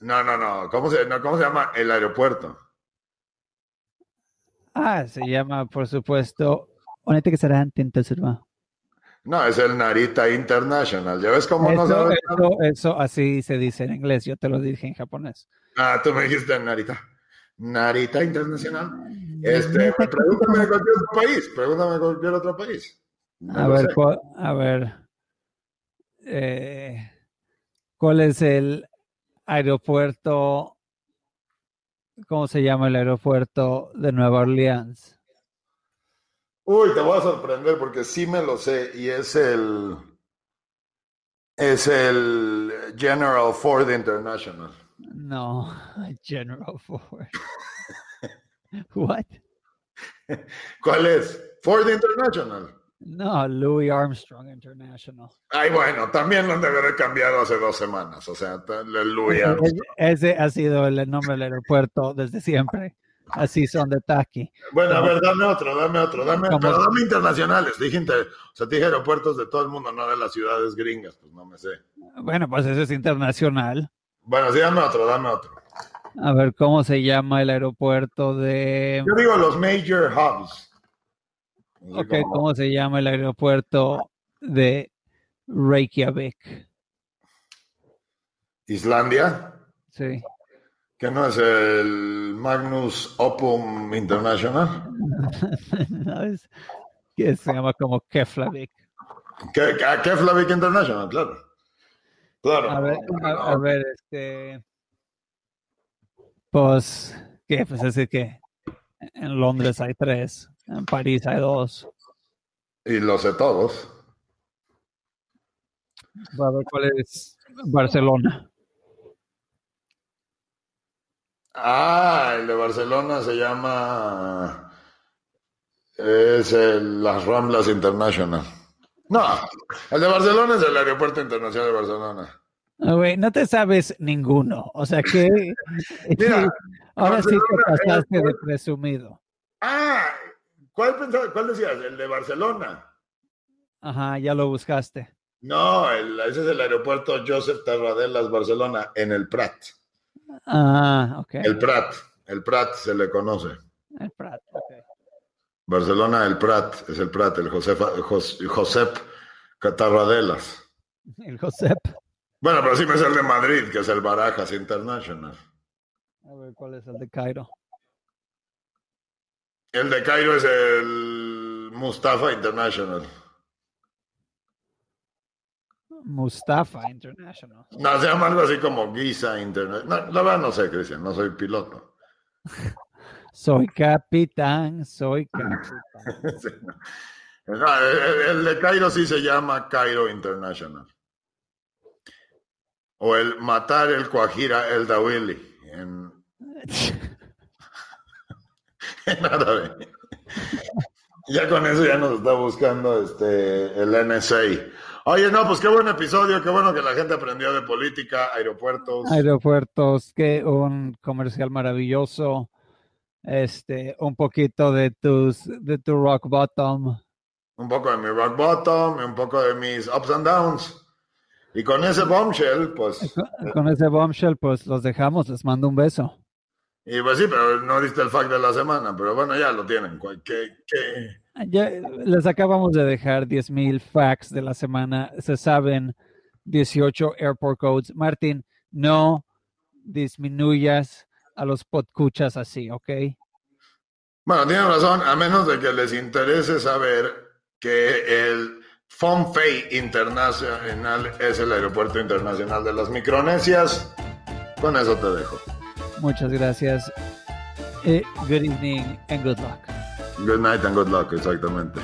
No, no, no. ¿Cómo se, no, ¿Cómo se llama el aeropuerto? Ah, se llama, por supuesto, Onete que será entonces va. No, es el Narita International. ¿Ya ves cómo no sabes? eso, eso así se dice en inglés. Yo te lo dije en japonés. Ah, tú me dijiste Narita. Narita Internacional. Este, pregúntame de cualquier otro país. Pregúntame de cualquier otro país. No A ver, a ver. eh, ¿Cuál es el aeropuerto? ¿Cómo se llama el aeropuerto de Nueva Orleans? Uy, te voy a sorprender porque sí me lo sé y es el es el General Ford International. No, <laughs> General Ford. <laughs> What? ¿Cuál es? Ford International. No, Louis Armstrong International. Ay, bueno, también lo han de haber cambiado hace dos semanas. O sea, Louis <laughs> Ese, Armstrong. ese ha sido el nombre del aeropuerto desde siempre. Así son de Taki. Bueno, a ver, dame otro, dame otro, dame, ¿Cómo? pero dame internacionales. Dije, inter- o sea, dije aeropuertos de todo el mundo, no de las ciudades gringas, pues no me sé. Bueno, pues ese es internacional. Bueno, sí, dame otro, dame otro. A ver, ¿cómo se llama el aeropuerto de... Yo digo los major hubs. Así Ok, como- ¿cómo se llama el aeropuerto de Reykjavik? Islandia. Sí. ¿Que no es el Magnus Opum International? <laughs> no, es, que se llama como Keflavik. ¿Qué, a Keflavik International? Claro. Claro. A ver, a, a ver, este. Pues, ¿qué? Pues así que en Londres hay tres, en París hay dos. Y lo sé todos. A ver cuál es Barcelona. Ah, el de Barcelona se llama. Es el, las Ramblas International. No, el de Barcelona es el Aeropuerto Internacional de Barcelona. Ah, güey, no te sabes ninguno. O sea que. <laughs> Mira, <laughs> ahora sí te pasaste de presumido. Ah, ¿cuál, pensabas- cuál decías? ¿El de Barcelona? Ajá, ya lo buscaste. No, el- ese es el aeropuerto Joseph Tarradellas, Barcelona, en el Prat. Ah, ok. El Prat, el Prat se le conoce. El Prat, ok. Barcelona, el Prat, es el Prat, el Josefa, Jos- Josep Tarradellas. <laughs> El Josep. Bueno, pero sí me es el de Madrid, que es el Barajas International. A ver cuál es el de Cairo. El de Cairo es el Mustafa International. Mustafa International. No, se llama algo así como Giza International. No, la verdad no sé, Cristian, no soy piloto. <laughs> Soy capitán, soy capitán. <laughs> Sí. No, el, el de Cairo sí se llama Cairo International. O el matar el Cuajira el Dawili en, <laughs> en árabe. Ya con eso ya nos está buscando este el NSA. Oye, no, pues qué buen episodio, qué bueno que la gente aprendió de política, aeropuertos. Aeropuertos, que un comercial maravilloso. Este, un poquito de tus, de tu rock bottom. un poco de mi rock bottom, y un poco de mis ups and downs. Y con ese bombshell, pues, Con, con ese bombshell, pues los dejamos. Les mando un beso. Y pues sí, pero no diste el fact de la semana, pero bueno, ya lo tienen. ¿Qué, qué? Ya les acabamos de dejar 10.000 facts de la semana. Se saben 18 airport codes. Martín, no disminuyas a los podcuchas así, ¿ok? Bueno, tienen razón, a menos de que les interese saber que el Fei Internacional es el aeropuerto internacional de las Micronesias. Con eso te dejo. Muchas gracias. Eh, good evening and good luck. Good night and good luck, exactamente.